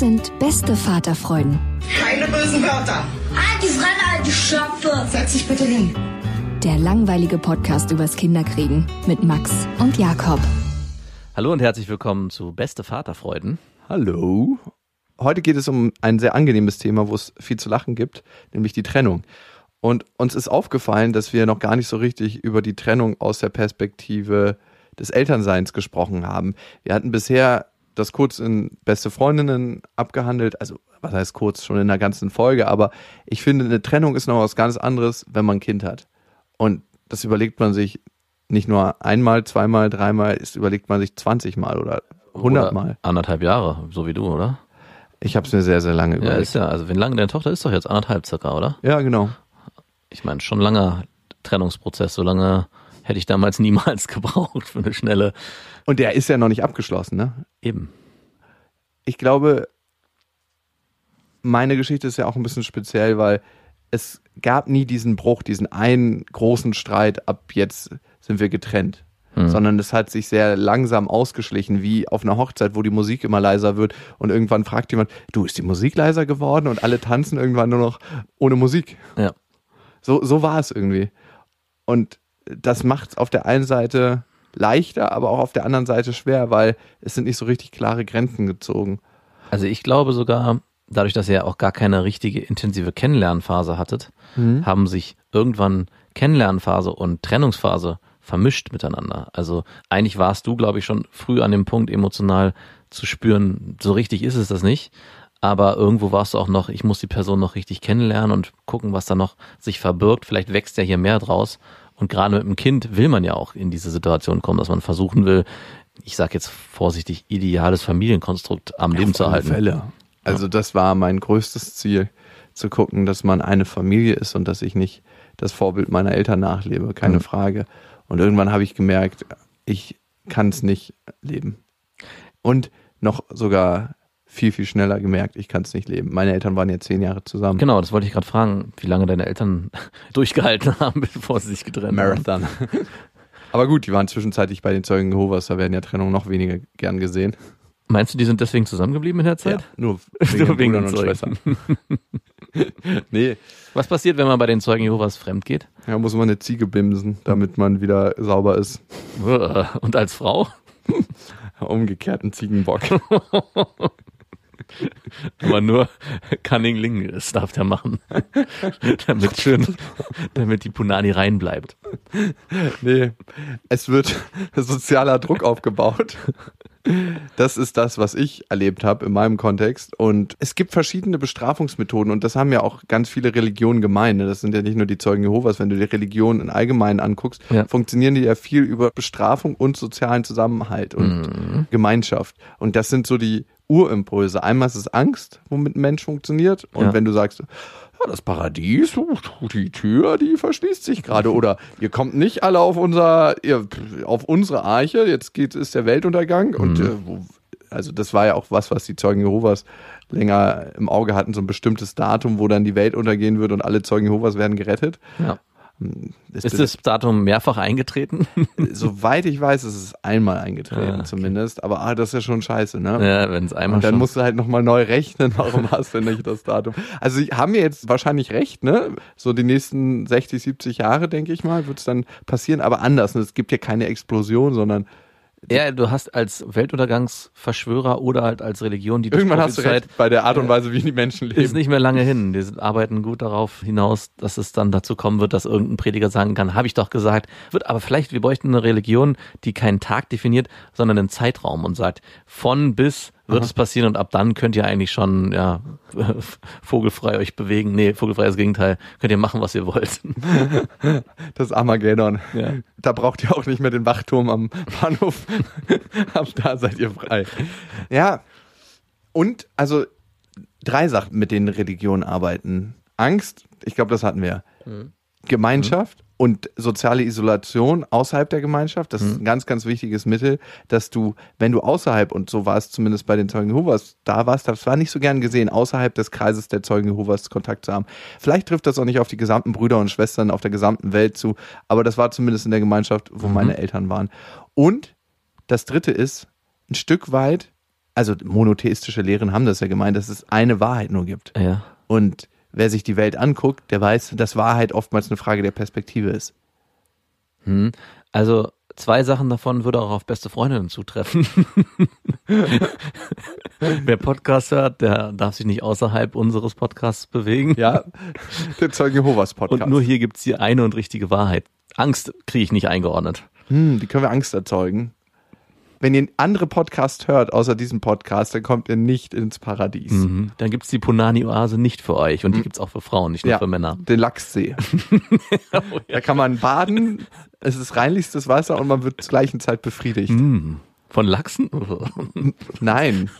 Das sind beste Vaterfreuden. Keine bösen Wörter. Die Fremde, alte Schöpfe. Setz dich bitte hin. Der langweilige Podcast übers Kinderkriegen mit Max und Jakob. Hallo und herzlich willkommen zu Beste Vaterfreuden. Hallo. Heute geht es um ein sehr angenehmes Thema, wo es viel zu lachen gibt, nämlich die Trennung. Und uns ist aufgefallen, dass wir noch gar nicht so richtig über die Trennung aus der Perspektive des Elternseins gesprochen haben. Wir hatten bisher das kurz in Beste Freundinnen abgehandelt, also was heißt kurz, schon in der ganzen Folge, aber ich finde, eine Trennung ist noch was ganz anderes, wenn man ein Kind hat. Und das überlegt man sich nicht nur einmal, zweimal, dreimal, das überlegt man sich 20 Mal oder 100 Mal. Oder anderthalb Jahre, so wie du, oder? Ich habe es mir sehr, sehr lange Ja, überlegt. ist ja, also wenn lange deine Tochter ist doch jetzt anderthalb circa, oder? Ja, genau. Ich meine, schon langer Trennungsprozess, so lange hätte ich damals niemals gebraucht für eine schnelle, Und der ist ja noch nicht abgeschlossen, ne? eben. Ich glaube, meine Geschichte ist ja auch ein bisschen speziell, weil es gab nie diesen Bruch, diesen einen großen Streit, ab jetzt sind wir getrennt. Hm. Sondern es hat sich sehr langsam ausgeschlichen, wie auf einer Hochzeit, wo die Musik immer leiser wird und irgendwann fragt jemand, du, ist die Musik leiser geworden? Und alle tanzen irgendwann nur noch ohne Musik. Ja. So, so war es irgendwie. Und das macht es auf der einen Seite leichter, aber auch auf der anderen Seite schwer, weil es sind nicht so richtig klare Grenzen gezogen. Also ich glaube sogar, dadurch, dass ihr ja auch gar keine richtige intensive Kennenlernphase hattet, haben sich irgendwann Kennenlernphase und Trennungsphase vermischt miteinander. Also eigentlich warst du, glaube ich, schon früh an dem Punkt emotional zu spüren, so richtig ist es das nicht. Aber irgendwo warst du auch noch, ich muss die Person noch richtig kennenlernen und gucken, was da noch sich verbirgt. Vielleicht wächst ja hier mehr draus. Und gerade mit dem Kind will man ja auch in diese Situation kommen, dass man versuchen will, ich sage jetzt vorsichtig, ideales Familienkonstrukt am Leben zu erhalten. Fälle. Also das war mein größtes Ziel, zu gucken, dass man eine Familie ist und dass ich nicht das Vorbild meiner Eltern nachlebe, keine Mhm. Frage. Und irgendwann habe ich gemerkt, ich kann es nicht leben. Und noch sogar viel, viel schneller gemerkt, ich kann es nicht leben. Meine Eltern waren jetzt zehn Jahre zusammen. Genau, das wollte ich gerade fragen, wie lange deine Eltern durchgehalten haben, bevor sie sich getrennt haben. Marathon. Aber gut, die waren zwischenzeitlich bei den Zeugen Jehovas, da werden ja Trennungen noch weniger gern gesehen. Meinst du, die sind deswegen zusammengeblieben in der Zeit? nur Nur wegen Brüdern den und. Schwestern. nee, Was passiert, wenn man bei den Zeugen Jehovas fremd geht? da muss man eine Ziege bimsen, damit man wieder sauber ist. Und als Frau? Umgekehrten Ziegenbock. Aber nur Cunning Ling, das darf der machen. damit schön, damit die Punani rein bleibt. nee, es wird sozialer Druck aufgebaut. Das ist das, was ich erlebt habe in meinem Kontext. Und es gibt verschiedene Bestrafungsmethoden und das haben ja auch ganz viele Religionen gemein. ne? Das sind ja nicht nur die Zeugen Jehovas. Wenn du die Religionen im Allgemeinen anguckst, Ja. funktionieren die ja viel über Bestrafung und sozialen Zusammenhalt und Gemeinschaft. Und das sind so die Urimpulse. Einmal ist es Angst, womit ein Mensch funktioniert. Und Ja. wenn du sagst, ja, das Paradies, uh, die Tür, die verschließt sich gerade. Oder ihr kommt nicht alle auf unser, ihr, auf unsere Arche, jetzt geht, ist der Weltuntergang. Und äh, wo, also das war ja auch was, was die Zeugen Jehovas länger im Auge hatten, so ein bestimmtes Datum, wo dann die Welt untergehen wird und alle Zeugen Jehovas werden gerettet. Ja. Es Ist das Datum mehrfach eingetreten? Soweit ich weiß, ist es einmal eingetreten Ah, okay. zumindest. Aber ah, das ist ja schon scheiße, ne? ja, wenn es einmal Und dann schon. musst du halt nochmal neu rechnen, warum hast du nicht das Datum? Also haben ja jetzt wahrscheinlich recht, ne? So die nächsten 60, 70 Jahre, denke ich mal, wird es dann passieren, aber anders. Ne? Es gibt ja keine Explosion, sondern ja, du hast als Weltuntergangsverschwörer oder halt als Religion, die irgendwann hast du recht bei der Art und Weise, wie die Menschen Ist leben. nicht mehr lange hin. Die arbeiten gut darauf hinaus, dass es dann dazu kommen wird, dass irgendein Prediger sagen kann, habe ich doch gesagt. Wird aber vielleicht, wir bräuchten eine Religion, die keinen Tag definiert, sondern einen Zeitraum und sagt, von bis wird es passieren und ab dann könnt ihr eigentlich schon, ja, vogelfrei euch bewegen. Nee, vogelfrei ist das Gegenteil. Könnt ihr machen, was ihr wollt. Das Armageddon. Ja. Da braucht ihr auch nicht mehr den Wachturm am Bahnhof. Ab da seid ihr frei. Ja. Und also drei Sachen, mit denen Religionen arbeiten. Angst, ich glaube, das hatten wir. Gemeinschaft und soziale Isolation außerhalb der Gemeinschaft. Das ist ein ganz, ganz wichtiges Mittel, dass du, wenn du außerhalb, und so war es zumindest bei den Zeugen Jehovas, da warst, das war nicht so gern gesehen, außerhalb des Kreises der Zeugen Jehovas Kontakt zu haben. Vielleicht trifft das auch nicht auf die gesamten Brüder und Schwestern auf der gesamten Welt zu, aber das war zumindest in der Gemeinschaft, wo meine Eltern waren. Und das dritte ist, ein Stück weit, also monotheistische Lehren haben das ja gemeint, dass es eine Wahrheit nur gibt. Ja. Und wer sich die Welt anguckt, der weiß, dass Wahrheit oftmals eine Frage der Perspektive ist. Hm. Also zwei Sachen davon würde auch auf beste Freundinnen zutreffen. Wer Podcast hört, der darf sich nicht außerhalb unseres Podcasts bewegen. Ja, der Zeugen Jehovas Podcast. Und nur hier gibt's die eine und richtige Wahrheit. Angst kriege ich nicht eingeordnet. hm, die können wir Angst erzeugen. Wenn ihr andere Podcasts hört, außer diesem Podcast, dann kommt ihr nicht ins Paradies. Mhm. Dann gibt's die Punani-Oase nicht für euch. Und die gibt's auch für Frauen, nicht nur Ja, für Männer. den Lachssee. Da kann man baden, es ist reinlichstes Wasser und man wird zur gleichen Zeit befriedigt. Mm. Von Lachsen? Nein,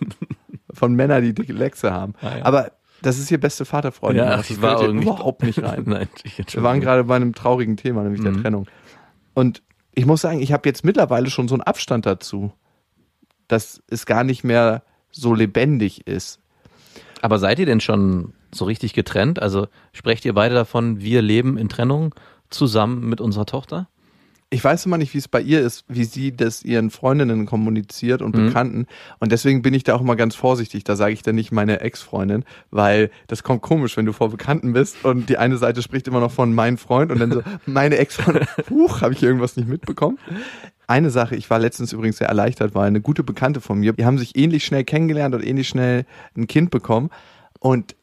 von Männern, die dicke Lechse haben. Ah, ja. Aber das ist hier beste Vaterfreundin. ja, das ich war irgendwie überhaupt nicht rein. Nein, Wir waren gerade bei einem traurigen Thema, nämlich der Mhm. Trennung. Und ich muss sagen, ich habe jetzt mittlerweile schon so einen Abstand dazu, dass es gar nicht mehr so lebendig ist. Aber seid ihr denn schon so richtig getrennt? Also sprecht ihr beide davon, wir leben in Trennung zusammen mit unserer Tochter? Ich weiß immer nicht, wie es bei ihr ist, wie sie das ihren Freundinnen kommuniziert und Mhm. Bekannten. Und deswegen bin ich da auch immer ganz vorsichtig. Da sage ich dann nicht meine Ex-Freundin, weil das kommt komisch, wenn du vor Bekannten bist und die eine Seite spricht immer noch von mein Freund und dann so meine Ex-Freundin. Huch, habe ich irgendwas nicht mitbekommen? Eine Sache, ich war letztens übrigens sehr erleichtert, weil eine gute Bekannte von mir, die haben sich ähnlich schnell kennengelernt und ähnlich schnell ein Kind bekommen. Und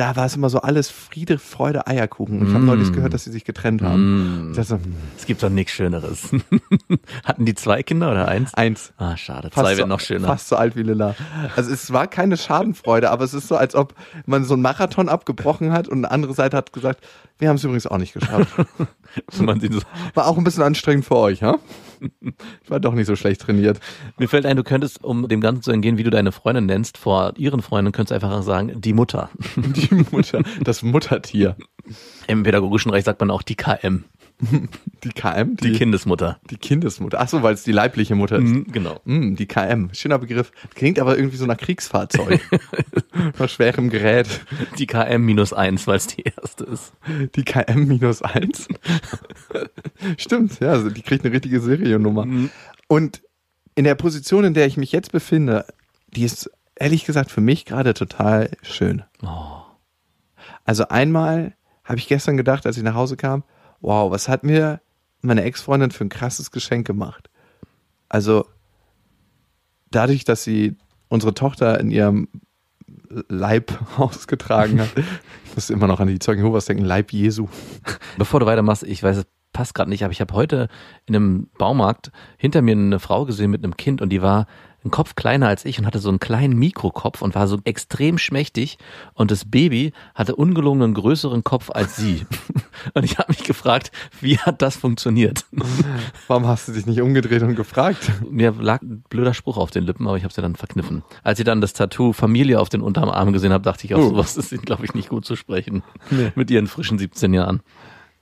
da war es immer so alles Friede, Freude, Eierkuchen. Und ich habe Mm. neulich gehört, dass sie sich getrennt haben. Dachte so, hm, Es gibt doch nichts Schöneres. Hatten die zwei Kinder oder eins? eins. Ah, schade. Fast Zwei so, wäre noch schöner. Fast so alt wie Lilla. Also es war keine Schadenfreude, aber es ist so, als ob man so einen Marathon abgebrochen hat und eine andere Seite hat gesagt, wir haben es übrigens auch nicht geschafft. War auch ein bisschen anstrengend für euch, ha? Ich war doch nicht so schlecht trainiert. Mir fällt ein, du könntest, um dem Ganzen zu entgehen, wie du deine Freundin nennst, vor ihren Freunden könntest du einfach sagen, die Mutter. Die Mutter, das Muttertier. Im pädagogischen Recht sagt man auch die KM, Die KM? die, Kindesmutter. Die Kindesmutter. Ach so, weil es die leibliche Mutter ist. Mhm, genau. Mm, die KM. Schöner Begriff. Klingt aber irgendwie so nach Kriegsfahrzeug. nach schwerem Gerät. Die KM minus eins, weil es die erste ist. Die KM minus eins. Stimmt, ja, also die kriegt eine richtige Seriennummer. Und in der Position, in der ich mich jetzt befinde, die ist ehrlich gesagt für mich gerade total schön. Oh. Also einmal habe ich gestern gedacht, als ich nach Hause kam, wow, was hat mir meine Ex-Freundin für ein krasses Geschenk gemacht? Also dadurch, dass sie unsere Tochter in ihrem Leib ausgetragen hat, ich muss immer noch an die Zeugen Jehovas denken, Leib Jesu. Bevor du weitermachst, ich weiß, es passt gerade nicht, aber ich habe heute in einem Baumarkt hinter mir eine Frau gesehen mit einem Kind und die war ein Kopf kleiner als ich und hatte so einen kleinen Mikrokopf und war so extrem schmächtig und das Baby hatte ungelogen einen größeren Kopf als sie. Und ich habe mich gefragt, wie hat das funktioniert? Warum hast du dich nicht umgedreht und gefragt? Mir lag ein blöder Spruch auf den Lippen, aber ich habe sie dann verkniffen. Als ich dann das Tattoo Familie auf den Unterarm gesehen habe, dachte ich, auf Oh. sowas ist ihnen, glaube ich, nicht gut zu sprechen. Mit ihren frischen 17 Jahren.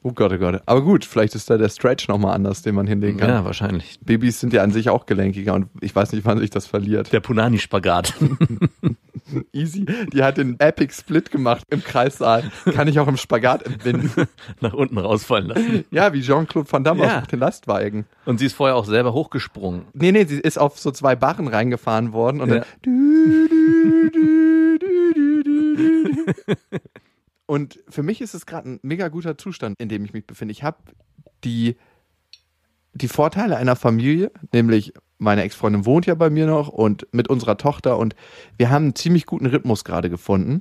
Oh Gott, oh Gott. Aber gut, vielleicht ist da der Stretch nochmal anders, den man hinlegen kann. Ja, wahrscheinlich. Babys sind ja an sich auch gelenkiger und ich weiß nicht, wann sich das verliert. Der Punani-Spagat. Easy. Die hat den Epic Split gemacht im Kreissaal. Kann ich auch im Spagat entbinden. Nach unten rausfallen lassen. Ja, wie Jean-Claude Van Damme Ja. auf den Lastwagen. Und sie ist vorher auch selber hochgesprungen. Nee, nee, sie ist auf so zwei Barren reingefahren worden und Ja. dann. Und für mich ist es gerade ein mega guter Zustand, in dem ich mich befinde. Ich habe die, die Vorteile einer Familie, nämlich meine Ex-Freundin wohnt ja bei mir noch und mit unserer Tochter und wir haben einen ziemlich guten Rhythmus gerade gefunden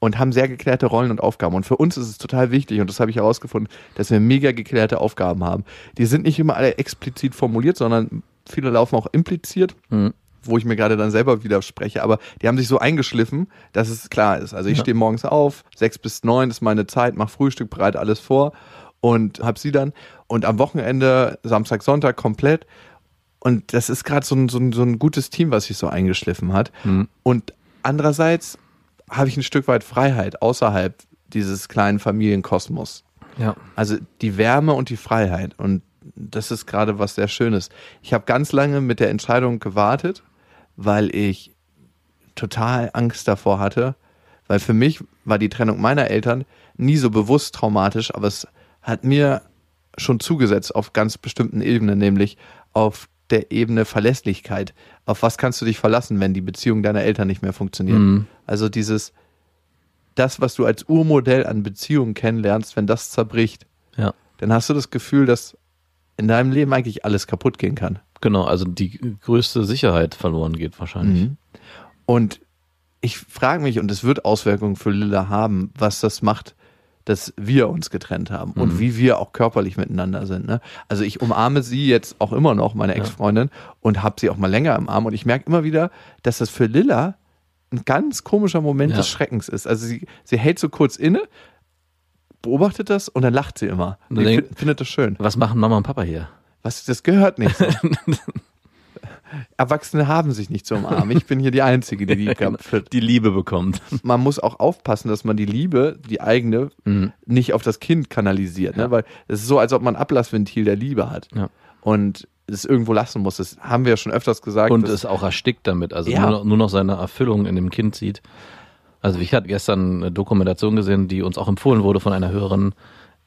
und haben sehr geklärte Rollen und Aufgaben. Und für uns ist es total wichtig, und das habe ich herausgefunden, dass wir mega geklärte Aufgaben haben. Die sind nicht immer alle explizit formuliert, sondern viele laufen auch impliziert, wo ich mir gerade dann selber widerspreche. Aber die haben sich so eingeschliffen, dass es klar ist. Also ich stehe morgens auf, sechs bis neun ist meine Zeit, mache Frühstück, bereite alles vor und habe sie dann. Und am Wochenende, Samstag, Sonntag komplett. Und das ist gerade so ein, so, ein, so ein gutes Team, was sich so eingeschliffen hat. Und andererseits habe ich ein Stück weit Freiheit außerhalb dieses kleinen Familienkosmos. Ja. Also die Wärme und die Freiheit. Und das ist gerade was sehr Schönes. Ich habe ganz lange mit der Entscheidung gewartet, weil ich total Angst davor hatte, weil für mich war die Trennung meiner Eltern nie so bewusst traumatisch, aber es hat mir schon zugesetzt auf ganz bestimmten Ebenen, nämlich auf der Ebene Verlässlichkeit. Auf was kannst du dich verlassen, wenn die Beziehung deiner Eltern nicht mehr funktioniert? Mhm. Also dieses, das, was du als Urmodell an Beziehungen kennenlernst, wenn das zerbricht, Ja. dann hast du das Gefühl, dass in deinem Leben eigentlich alles kaputt gehen kann. Genau, also die größte Sicherheit verloren geht wahrscheinlich. Und ich frage mich, und es wird Auswirkungen für Lilla haben, was das macht, dass wir uns getrennt haben und wie wir auch körperlich miteinander sind. Ne? Also ich umarme sie jetzt auch immer noch, meine Ex-Freundin, und habe sie auch mal länger im Arm. Und ich merke immer wieder, dass das für Lilla ein ganz komischer Moment Ja. des Schreckens ist. Also sie, sie hält so kurz inne, beobachtet das und dann lacht sie immer. Und ich denk- find- findet das schön. Was machen Mama und Papa hier? Was, das gehört nicht. so. Erwachsene haben sich nicht zu umarmen. Ich bin hier die Einzige, die die. Die Liebe bekommt. Man muss auch aufpassen, dass man die Liebe, die eigene, Mhm. nicht auf das Kind kanalisiert. Ne? Weil es ist so, als ob man ein Ablassventil der Liebe hat. Ja. Und es irgendwo lassen muss. Das haben wir ja schon öfters gesagt. Und es auch erstickt damit, also Ja. nur, noch, nur noch seine Erfüllung in dem Kind sieht. Also ich hatte gestern eine Dokumentation gesehen, die uns auch empfohlen wurde von einer höheren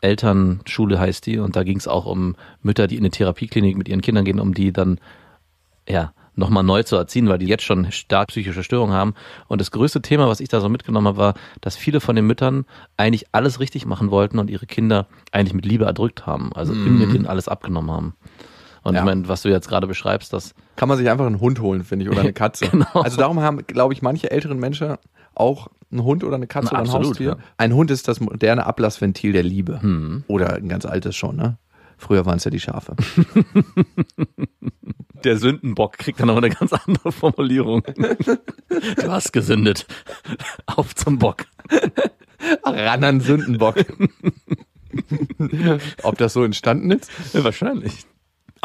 Elternschule heißt die und da ging es auch um Mütter, die in eine Therapieklinik mit ihren Kindern gehen, um die dann ja nochmal neu zu erziehen, weil die jetzt schon stark psychische Störungen haben. Und das größte Thema, was ich da so mitgenommen habe, war, dass viele von den Müttern eigentlich alles richtig machen wollten und ihre Kinder eigentlich mit Liebe erdrückt haben, also im mit denen alles abgenommen haben. Und Ja. ich meine, was du jetzt gerade beschreibst, das kann man sich einfach einen Hund holen, finde ich, oder eine Katze. Genau. Also darum haben, glaube ich, manche älteren Menschen auch einen Hund oder eine Katze Na, oder ein absolut, Haustier. ja. Ein Hund ist das moderne Ablassventil der Liebe. Hm. Oder ein ganz altes schon, ne? Früher waren es ja die Schafe. Der Sündenbock kriegt dann aber eine ganz andere Formulierung. Du hast gesündet. Auf zum Bock. Ran an Sündenbock. Ob das so entstanden ist? Ja, wahrscheinlich.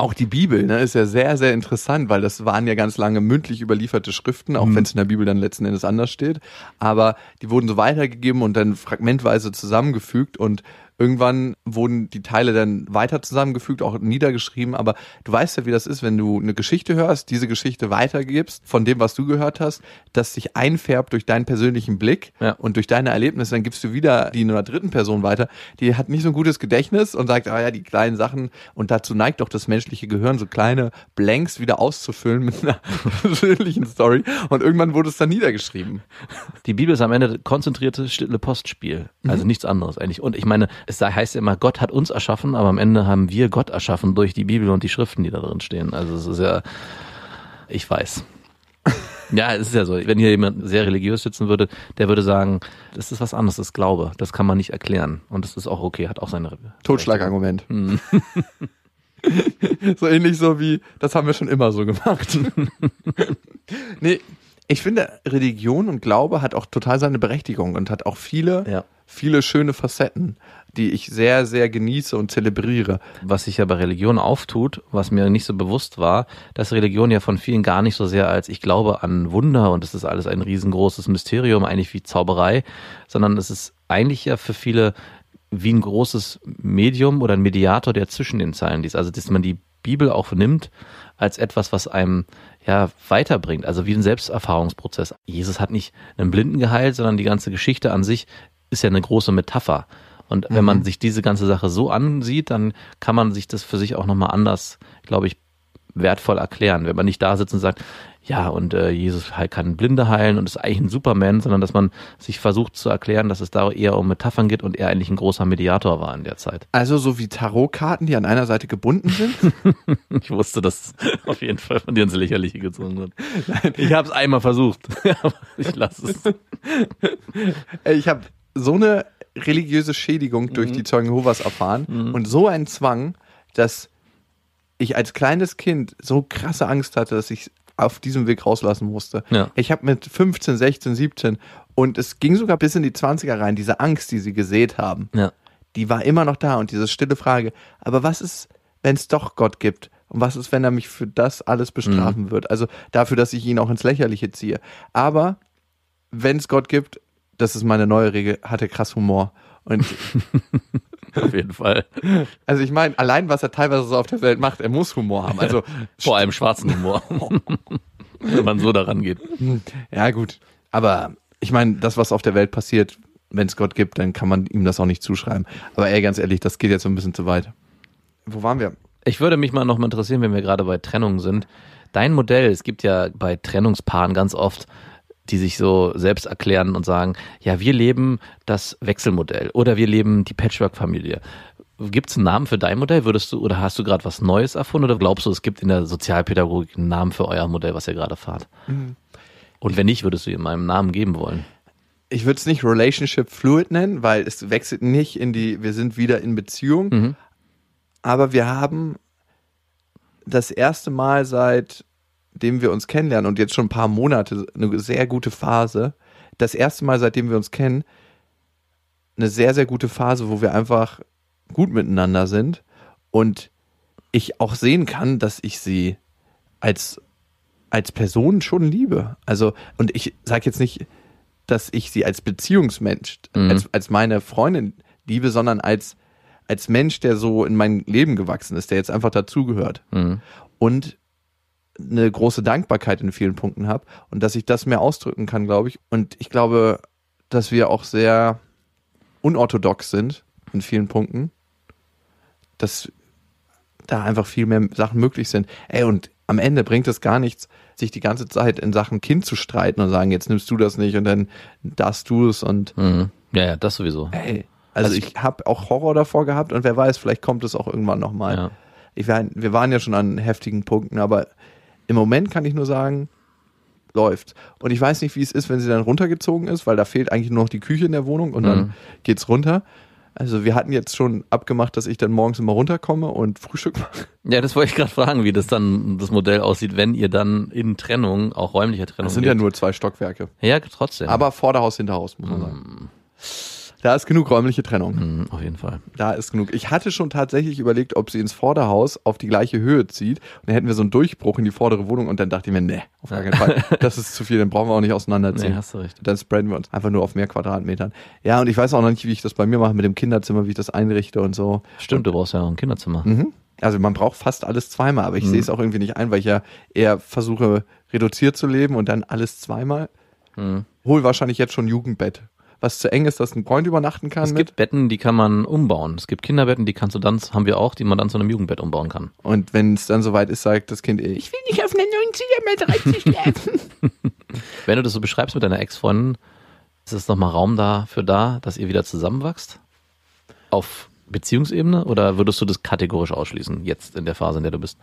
Auch die Bibel ne, ist ja sehr, sehr interessant, weil das waren ja ganz lange mündlich überlieferte Schriften, auch wenn es in der Bibel dann letzten Endes anders steht. Aber die wurden so weitergegeben und dann fragmentweise zusammengefügt und irgendwann wurden die Teile dann weiter zusammengefügt, auch niedergeschrieben. Aber du weißt ja, wie das ist, wenn du eine Geschichte hörst, diese Geschichte weitergibst von dem, was du gehört hast, das sich einfärbt durch deinen persönlichen Blick Ja. und durch deine Erlebnisse, dann gibst du wieder die einer dritten Person weiter, die hat nicht so ein gutes Gedächtnis und sagt, ah ja, die kleinen Sachen und dazu neigt doch das menschliche Gehirn, so kleine Blanks wieder auszufüllen mit einer persönlichen Story und irgendwann wurde es dann niedergeschrieben. Die Bibel ist am Ende konzentrierte, stille Postspiel. Also nichts anderes eigentlich. Und ich meine, es heißt ja immer, Gott hat uns erschaffen, aber am Ende haben wir Gott erschaffen durch die Bibel und die Schriften, die da drin stehen. Also es ist ja, ich weiß. Ja, es ist ja so. Wenn hier jemand sehr religiös sitzen würde, der würde sagen, das ist was anderes, das ist Glaube. Das kann man nicht erklären. Und das ist auch okay, hat auch seine Totschlagargument. so ähnlich so wie, das haben wir schon immer so gemacht. nee, ich finde, Religion und Glaube hat auch total seine Berechtigung und hat auch viele, Ja. viele schöne Facetten, die ich sehr, sehr genieße und zelebriere. was sich ja bei Religion auftut, was mir nicht so bewusst war, dass Religion ja von vielen gar nicht so sehr als ich glaube an Wunder und es ist alles ein riesengroßes Mysterium, eigentlich wie Zauberei, sondern es ist eigentlich ja für viele wie ein großes Medium oder ein Mediator, der zwischen den Zeilen liest. Also, dass man die Bibel auch nimmt als etwas, was einem ja weiterbringt, also wie ein Selbsterfahrungsprozess. Jesus hat nicht einen Blinden geheilt, sondern die ganze Geschichte an sich ist ja eine große Metapher. Und wenn man sich diese ganze Sache so ansieht, dann kann man sich das für sich auch nochmal anders, glaube ich, wertvoll erklären. Wenn man nicht da sitzt und sagt, ja, und äh, Jesus kann Blinde heilen und ist eigentlich ein Superman, sondern dass man sich versucht zu erklären, dass es da eher um Metaphern geht und er eigentlich ein großer Mediator war in der Zeit. Also so wie Tarotkarten, die an einer Seite gebunden sind. Ich wusste, dass auf jeden Fall von dir ins Lächerliche gezogen wird. Ich habe es einmal versucht, aber ich lasse es. Ich habe so eine religiöse Schädigung durch die Zeugen Jehovas erfahren und so einen Zwang, dass ich als kleines Kind so krasse Angst hatte, dass ich auf diesem Weg rauslassen musste. Ja. Ich habe mit 15, 16, 17 und es ging sogar bis in die 20er rein, diese Angst, die sie gesät haben, Ja. die war immer noch da und diese stille Frage, aber was ist, wenn es doch Gott gibt? Und was ist, wenn er mich für das alles bestrafen wird? Also dafür, dass ich ihn auch ins Lächerliche ziehe. Aber wenn es Gott gibt, das ist meine neue Regel, hat er krass Humor. Und Auf jeden Fall. also ich meine, allein was er teilweise so auf der Welt macht, er muss Humor haben. Also Vor allem schwarzen Humor. Wenn man so daran geht. ja gut, aber ich meine, das was auf der Welt passiert, wenn es Gott gibt, dann kann man ihm das auch nicht zuschreiben. Aber ey, ganz ehrlich, das geht jetzt so ein bisschen zu weit. Wo waren wir? Ich würde mich mal noch mal interessieren, wenn wir gerade bei Trennung sind. Dein Modell, es gibt ja bei Trennungspaaren ganz oft, die sich so selbst erklären und sagen, ja, wir leben das Wechselmodell oder wir leben die Patchwork-Familie. Gibt es einen Namen für dein Modell? Würdest du oder hast du gerade was Neues erfunden oder glaubst du, es gibt in der Sozialpädagogik einen Namen für euer Modell, was ihr gerade fahrt? Und wenn nicht, würdest du ihm einen Namen geben wollen? Ich würde es nicht Relationship Fluid nennen, weil es wechselt nicht in die, wir sind wieder in Beziehung. Mhm. Aber wir haben das erste Mal seitdem wir uns kennenlernen und jetzt schon ein paar Monate, eine sehr gute Phase. Das erste Mal, seitdem wir uns kennen, eine sehr, sehr gute Phase, wo wir einfach gut miteinander sind und ich auch sehen kann, dass ich sie als, als Person schon liebe. Also, und ich sage jetzt nicht, dass ich sie als Beziehungsmensch, Mhm. als, als meine Freundin liebe, sondern als, als Mensch, der so in mein Leben gewachsen ist, der jetzt einfach dazugehört. Mhm. Und eine große Dankbarkeit in vielen Punkten habe und dass ich das mehr ausdrücken kann, glaube ich. Und ich glaube, dass wir auch sehr unorthodox sind in vielen Punkten, dass da einfach viel mehr Sachen möglich sind. Ey, und am Ende bringt es gar nichts, sich die ganze Zeit in Sachen Kind zu streiten und sagen, jetzt nimmst du das nicht und dann darfst du es und Mhm. Ja, ja, das sowieso. ey, also, Also ich habe auch Horror davor gehabt und wer weiß, vielleicht kommt es auch irgendwann nochmal. Ja. Ich wir waren ja schon an heftigen Punkten, aber im Moment kann ich nur sagen, läuft. Und ich weiß nicht, wie es ist, wenn sie dann runtergezogen ist, weil da fehlt eigentlich nur noch die Küche in der Wohnung und dann Mhm. geht's runter. Also wir hatten jetzt schon abgemacht, dass ich dann morgens immer runterkomme und Frühstück mache. Ja, das wollte ich gerade fragen, wie das dann das Modell aussieht, wenn ihr dann in Trennung, auch räumlicher Trennung. Das sind ja lebt. nur zwei Stockwerke. Ja, trotzdem. Aber Vorderhaus, Hinterhaus, muss man sagen. Da ist genug räumliche Trennung. Mhm, auf jeden Fall. Da ist genug. Ich hatte schon tatsächlich überlegt, ob sie ins Vorderhaus auf die gleiche Höhe zieht. Und dann hätten wir so einen Durchbruch in die vordere Wohnung und dann dachte ich mir, nee, auf gar keinen Fall. Das ist zu viel, dann brauchen wir auch nicht auseinanderziehen. Nee, hast du recht. Dann spreaden wir uns einfach nur auf mehr Quadratmetern. Ja, und ich weiß auch noch nicht, wie ich das bei mir mache mit dem Kinderzimmer, wie ich das einrichte und so. Stimmt, du brauchst ja auch ein Kinderzimmer. Mhm. Also man braucht fast alles zweimal, aber ich sehe es auch irgendwie nicht ein, weil ich ja eher versuche, reduziert zu leben und dann alles zweimal. Mhm. Hol wahrscheinlich jetzt schon Jugendbett. Was zu eng ist, dass ein Freund übernachten kann Es mit. gibt Betten, die kann man umbauen. Es gibt Kinderbetten, die kannst du dann, haben wir auch, die man dann zu einem Jugendbett umbauen kann. Und wenn es dann soweit ist, sagt das Kind, ich will nicht auf einer neuen Zimmermatratze schlafen. Wenn du das so beschreibst mit deiner Ex-Freundin, ist es nochmal Raum dafür da, dass ihr wieder zusammenwachst? Auf Beziehungsebene? Oder würdest du das kategorisch ausschließen, jetzt in der Phase, in der du bist?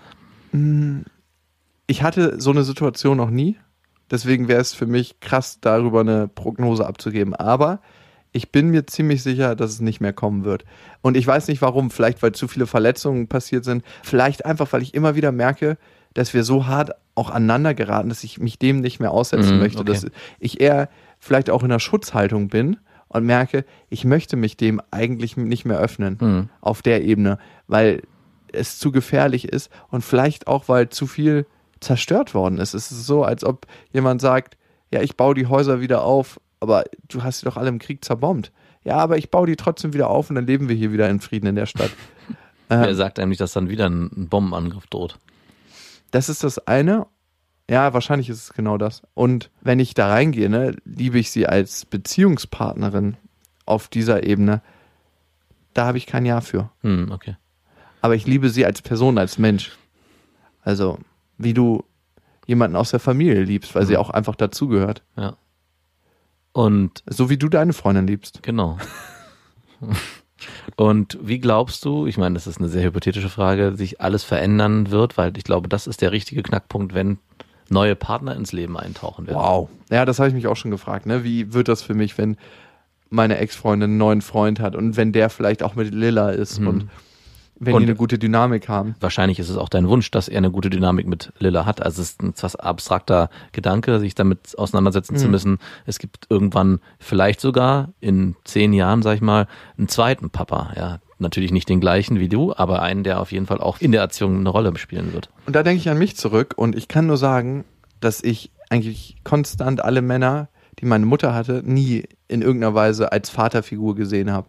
ich hatte so eine Situation noch nie. Deswegen wäre es für mich krass, darüber eine Prognose abzugeben. Aber ich bin mir ziemlich sicher, dass es nicht mehr kommen wird. Und ich weiß nicht warum. Vielleicht, weil zu viele Verletzungen passiert sind. Vielleicht einfach, weil ich immer wieder merke, dass wir so hart auch aneinander geraten, dass ich mich dem nicht mehr aussetzen Mhm, möchte. okay. Dass ich eher vielleicht auch in einer Schutzhaltung bin und merke, ich möchte mich dem eigentlich nicht mehr öffnen Mhm. auf der Ebene, weil es zu gefährlich ist und vielleicht auch, weil zu viel zerstört worden ist. Es ist so, als ob jemand sagt, ja, ich baue die Häuser wieder auf, aber du hast sie doch alle im Krieg zerbombt. Ja, aber ich baue die trotzdem wieder auf und dann leben wir hier wieder in Frieden in der Stadt. Wer sagt eigentlich, dass dann wieder ein ein Bombenangriff droht? Das ist das eine. Ja, wahrscheinlich ist es genau das. Und wenn ich da reingehe, ne, liebe ich sie als Beziehungspartnerin auf dieser Ebene. Da habe ich kein Ja für. Hm, okay. Aber ich liebe sie als Person, als Mensch. Also, wie du jemanden aus der Familie liebst, weil sie auch einfach dazugehört. Ja. Und So wie du deine Freundin liebst. Genau. Und wie glaubst du, ich meine, das ist eine sehr hypothetische Frage, sich alles verändern wird, weil ich glaube, das ist der richtige Knackpunkt, wenn neue Partner ins Leben eintauchen werden. Wow. Ja, das habe ich mich auch schon gefragt. Ne? Wie wird das für mich, wenn meine Ex-Freundin einen neuen Freund hat und wenn der vielleicht auch mit Lilla ist und wenn Und- die eine gute Dynamik haben? Wahrscheinlich ist es auch dein Wunsch, dass er eine gute Dynamik mit Lilla hat. Also es ist ein etwas abstrakter Gedanke, sich damit auseinandersetzen zu müssen. Es gibt irgendwann vielleicht sogar in zehn Jahren, sag ich mal, einen zweiten Papa. Ja, natürlich nicht den gleichen wie du, aber einen, der auf jeden Fall auch in der Erziehung eine Rolle spielen wird. Und da denke ich an mich zurück und ich kann nur sagen, dass ich eigentlich konstant alle Männer, die meine Mutter hatte, nie in irgendeiner Weise als Vaterfigur gesehen habe.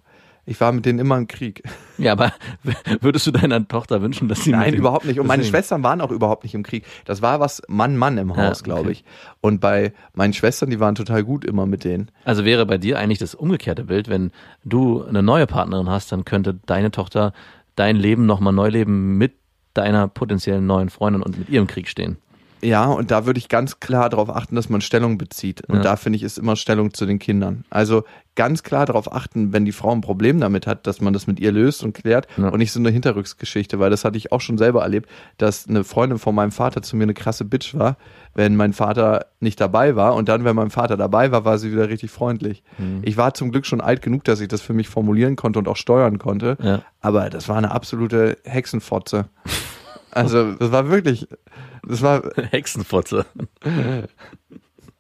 Ich war mit denen immer im Krieg. Ja, aber würdest du deiner Tochter wünschen, dass sie Nein, überhaupt nicht. Und meine Deswegen. Schwestern waren auch überhaupt nicht im Krieg. Das war was Mann-Mann im Ja, Haus, glaube okay. ich. Und bei meinen Schwestern, die waren total gut immer mit denen. Also wäre bei dir eigentlich das umgekehrte Bild, wenn du eine neue Partnerin hast, dann könnte deine Tochter dein Leben nochmal neu leben mit deiner potenziellen neuen Freundin und mit ihrem Krieg stehen. Ja, und da würde ich ganz klar darauf achten, dass man Stellung bezieht. Und Ja. da finde ich, ist immer Stellung zu den Kindern. Also ganz klar darauf achten, wenn die Frau ein Problem damit hat, dass man das mit ihr löst und klärt Ja. und nicht so eine Hinterrücksgeschichte, weil das hatte ich auch schon selber erlebt, dass eine Freundin von meinem Vater zu mir eine krasse Bitch war, wenn mein Vater nicht dabei war und dann, wenn mein Vater dabei war, war sie wieder richtig freundlich. Mhm. Ich war zum Glück schon alt genug, dass ich das für mich formulieren konnte und auch steuern konnte, Ja. aber das war eine absolute Hexenfotze. Also, das war wirklich, das war Hexenfotze.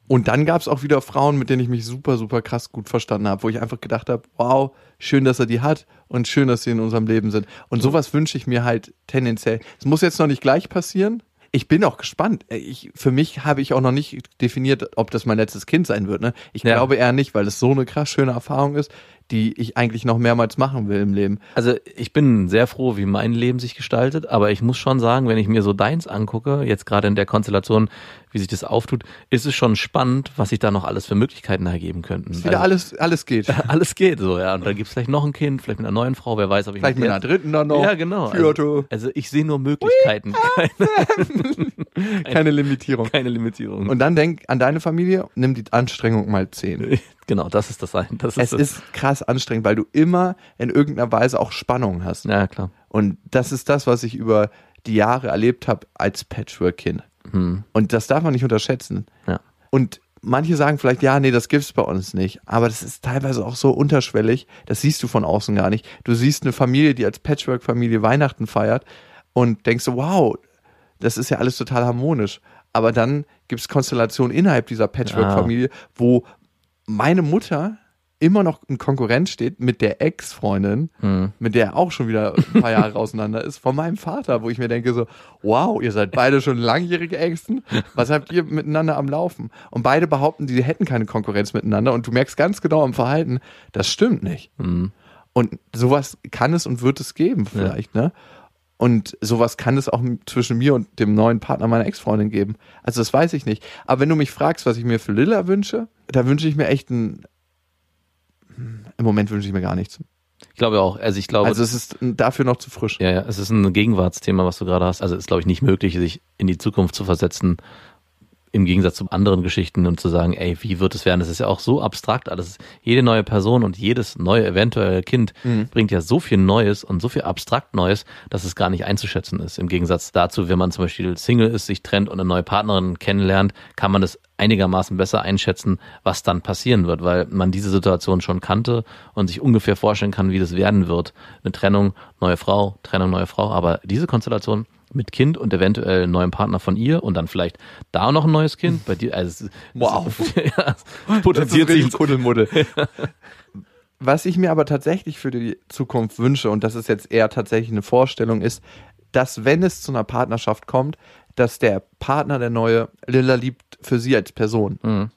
und dann gab es auch wieder Frauen, mit denen ich mich super, super krass gut verstanden habe, wo ich einfach gedacht habe, wow, schön, dass er die hat und schön, dass sie in unserem Leben sind. Und sowas wünsche ich mir halt tendenziell. Es muss jetzt noch nicht gleich passieren. Ich bin auch gespannt. Ich, für mich habe ich auch noch nicht definiert, ob das mein letztes Kind sein wird. Ne? Ich Ja. glaube eher nicht, weil es so eine krass schöne Erfahrung ist, die ich eigentlich noch mehrmals machen will im Leben. Also ich bin sehr froh, wie mein Leben sich gestaltet, aber ich muss schon sagen, wenn ich mir so deins angucke, jetzt gerade in der Konstellation, wie sich das auftut, ist es schon spannend, was sich da noch alles für Möglichkeiten ergeben könnten. Wieder Also, alles, alles geht. alles geht so, ja. Und dann gibt's vielleicht noch ein Kind, vielleicht mit einer neuen Frau, wer weiß, ob ich Vielleicht mit einer dritten dann noch. Ja, genau. Also, also ich sehe nur Möglichkeiten, keine, Keine Limitierung. keine Limitierung. Und dann denk an deine Familie, nimm die Anstrengung mal zehn. genau, das ist das ein. Das ist Es das. ist krass anstrengend, weil du immer in irgendeiner Weise auch Spannung hast. ja, klar. Und das ist das, was ich über die Jahre erlebt habe als Patchwork-Kind. Hm, Und das darf man nicht unterschätzen. ja. Und manche sagen vielleicht, ja, nee, das gibt's bei uns nicht. Aber das ist teilweise auch so unterschwellig, das siehst du von außen gar nicht. Du siehst eine Familie, die als Patchwork-Familie Weihnachten feiert und denkst so, wow, das ist ja alles total harmonisch. Aber dann gibt's Konstellationen innerhalb dieser Patchwork-Familie, wo meine Mutter immer noch in Konkurrenz steht mit der Ex-Freundin, Hm. mit der er auch schon wieder ein paar Jahre auseinander ist, von meinem Vater, wo ich mir denke so, wow, ihr seid beide schon langjährige Ängsten, was habt ihr miteinander am Laufen? Und beide behaupten, die hätten keine Konkurrenz miteinander und du merkst ganz genau am Verhalten, das stimmt nicht. Hm. Und sowas kann es und wird es geben vielleicht, ne? Und sowas kann es auch zwischen mir und dem neuen Partner meiner Ex-Freundin geben. Also das weiß ich nicht. Aber wenn du mich fragst, was ich mir für Lilla wünsche, da wünsche ich mir echt ein... Im Moment wünsche ich mir gar nichts. Ich glaube auch. Also ich glaube, Also es ist dafür noch zu frisch. Ja, ja, es ist ein Gegenwartsthema, was du gerade hast. Also es ist, glaube ich, nicht möglich, sich in die Zukunft zu versetzen, im Gegensatz zu anderen Geschichten und zu sagen, ey, wie wird es werden? Das ist ja auch so abstrakt alles. Jede neue Person und jedes neue eventuelle Kind bringt ja so viel Neues und so viel abstrakt Neues, dass es gar nicht einzuschätzen ist. Im Gegensatz dazu, wenn man zum Beispiel Single ist, sich trennt und eine neue Partnerin kennenlernt, kann man das einigermaßen besser einschätzen, was dann passieren wird, weil man diese Situation schon kannte und sich ungefähr vorstellen kann, wie das werden wird. Eine Trennung, neue Frau, Trennung, neue Frau. Aber diese Konstellation mit Kind und eventuell einem neuen Partner von ihr und dann vielleicht da noch ein neues Kind bei dir. Also, Wow. Ja, potenziert sich. Kuddelmuddel. Was ich mir aber tatsächlich für die Zukunft wünsche, und das ist jetzt eher tatsächlich eine Vorstellung, ist, dass wenn es zu einer Partnerschaft kommt, dass der Partner, der neue, Lilla liebt für sie als Person. Mhm.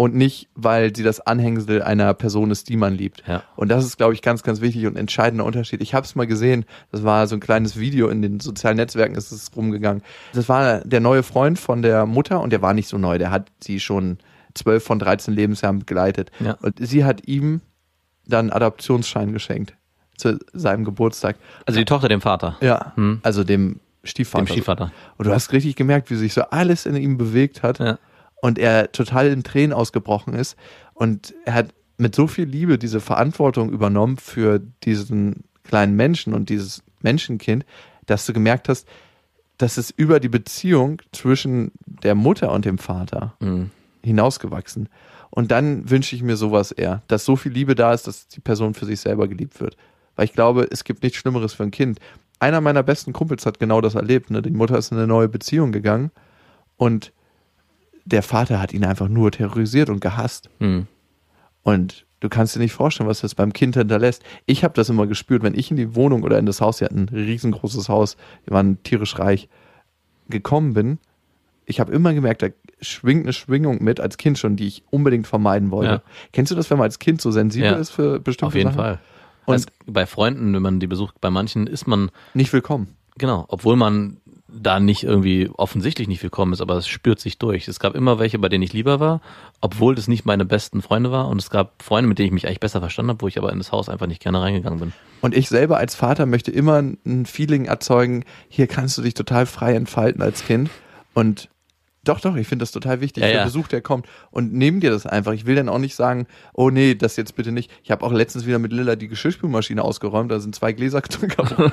Und nicht, weil sie das Anhängsel einer Person ist, die man liebt. Ja. Und das ist, glaube ich, ganz, ganz wichtig und entscheidender Unterschied. Ich habe es mal gesehen, das war so ein kleines Video in den sozialen Netzwerken, ist es rumgegangen. Das war der neue Freund von der Mutter und der war nicht so neu, der hat sie schon zwölf von 13 Lebensjahren begleitet. Ja. Und sie hat ihm dann einen Adoptionsschein geschenkt zu seinem Geburtstag. Also die Tochter dem Vater. Ja, Hm. also dem Stiefvater. Dem Stiefvater. Und du hast richtig gemerkt, wie sich so alles in ihm bewegt hat Ja. Und er total in Tränen ausgebrochen ist. Und er hat mit so viel Liebe diese Verantwortung übernommen für diesen kleinen Menschen und dieses Menschenkind, dass du gemerkt hast, dass es über die Beziehung zwischen der Mutter und dem Vater Mhm. hinausgewachsen. Und dann wünsche ich mir sowas eher, dass so viel Liebe da ist, dass die Person für sich selber geliebt wird. Weil ich glaube, es gibt nichts Schlimmeres für ein Kind. Einer meiner besten Kumpels hat genau das erlebt. Ne? Die Mutter ist in eine neue Beziehung gegangen und der Vater hat ihn einfach nur terrorisiert und gehasst. Mhm. Und du kannst dir nicht vorstellen, was das beim Kind hinterlässt. Ich habe das immer gespürt, wenn ich in die Wohnung oder in das Haus, sie hatten ein riesengroßes Haus, wir waren tierisch reich, gekommen bin. Ich habe immer gemerkt, da schwingt eine Schwingung mit als Kind schon, die ich unbedingt vermeiden wollte. Ja. Kennst du das, wenn man als Kind so sensibel Ja. ist für bestimmte Auf jeden Sachen? Fall. Und- Also bei Freunden, wenn man die besucht, bei manchen ist man, Nicht willkommen. genau, obwohl man da nicht irgendwie offensichtlich nicht willkommen ist, aber es spürt sich durch. Es gab immer welche, bei denen ich lieber war, obwohl das nicht meine besten Freunde war. Und es gab Freunde, mit denen ich mich eigentlich besser verstanden habe, wo ich aber in das Haus einfach nicht gerne reingegangen bin. Und ich selber als Vater möchte immer ein Feeling erzeugen, hier kannst du dich total frei entfalten als Kind. Und doch, doch, ich finde das total wichtig Ja, für ja. Besuch, der kommt. Und nehmen dir das einfach. Ich will dann auch nicht sagen, oh nee, das jetzt bitte nicht. Ich habe auch letztens wieder mit Lilla die Geschirrspülmaschine ausgeräumt, da sind zwei Gläser kaputt.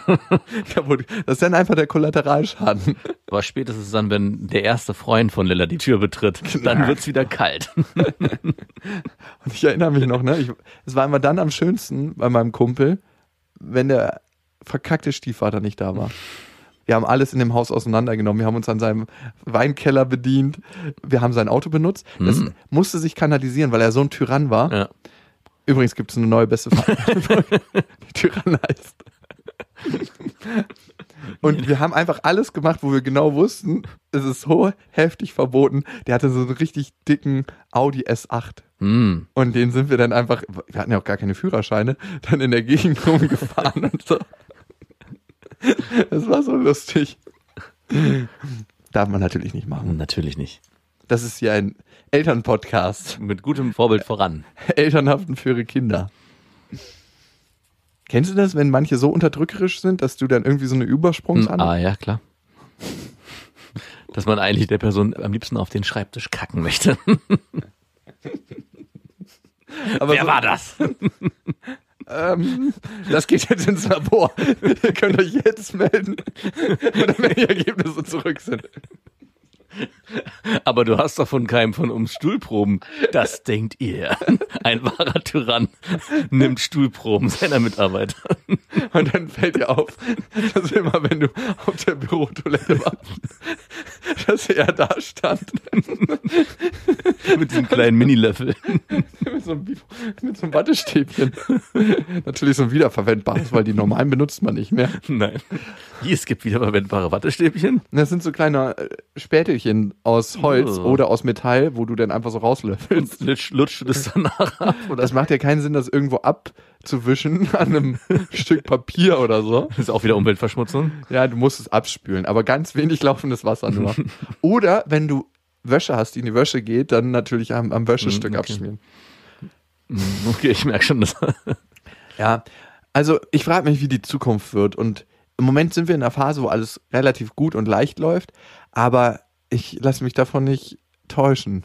kaputt. Das ist dann einfach der Kollateralschaden. Aber spätestens dann, wenn der erste Freund von Lilla die Tür betritt, dann wird's wieder kalt. Und ich erinnere mich noch, ne? Ich, es war immer dann am schönsten bei meinem Kumpel, wenn der verkackte Stiefvater nicht da war. Wir haben alles in dem Haus auseinandergenommen. Wir haben uns an seinem Weinkeller bedient. Wir haben sein Auto benutzt. Das Hm. musste sich kanalisieren, weil er so ein Tyrann war. Ja. Übrigens gibt es eine neue beste Veranstaltung, die Tyrann heißt. Und wir haben einfach alles gemacht, wo wir genau wussten, es ist so heftig verboten. Der hatte so einen richtig dicken Audi S8. Hm. Und den sind wir dann einfach, wir hatten ja auch gar keine Führerscheine, dann in der Gegend rumgefahren und so. Das war so lustig. Darf man natürlich nicht machen. Natürlich nicht. Das ist hier ein Elternpodcast. Mit gutem Vorbild voran. Elternhaften für ihre Kinder. Kennst du das, wenn manche so unterdrückerisch sind, dass du dann irgendwie so eine Übersprungshandlung Ah, ja, klar. Dass man eigentlich der Person am liebsten auf den Schreibtisch kacken möchte. Aber Wer so, war das? Ähm, das geht jetzt ins Labor. Ihr könnt euch jetzt melden, wenn die Ergebnisse zurück sind. Aber du hast doch von keinem von uns Stuhlproben. Das denkt ihr. Ein wahrer Tyrann nimmt Stuhlproben seiner Mitarbeiter. Und dann fällt dir auf, dass immer, wenn du auf der Bürotoilette warst, dass er da stand Mit diesem kleinen Minilöffel. mit so, einem, Bif- mit so einem Wattestäbchen. Natürlich so ein wiederverwendbares, weil die normalen benutzt man nicht mehr. Nein. Hier, es gibt wiederverwendbare Wattestäbchen. Das sind so kleine äh, Spätelchen aus Holz Oh. oder aus Metall, wo du dann einfach so rauslöffelst. Lutsch, lutscht du das danach ab? Oder Das macht ja keinen Sinn, das irgendwo abzuwischen an einem Stück Papier oder so. das ist auch wieder Umweltverschmutzung? Ja, du musst es abspülen, aber ganz wenig laufendes Wasser nur. Oder wenn du Wäsche hast, die in die Wäsche geht, dann natürlich am, am Wäschestück Mm, okay. abschmieren. Okay, ich merke schon, dass. Ja, also ich frage mich, wie die Zukunft wird. Und im Moment sind wir in einer Phase, wo alles relativ gut und leicht läuft, aber ich lasse mich davon nicht täuschen.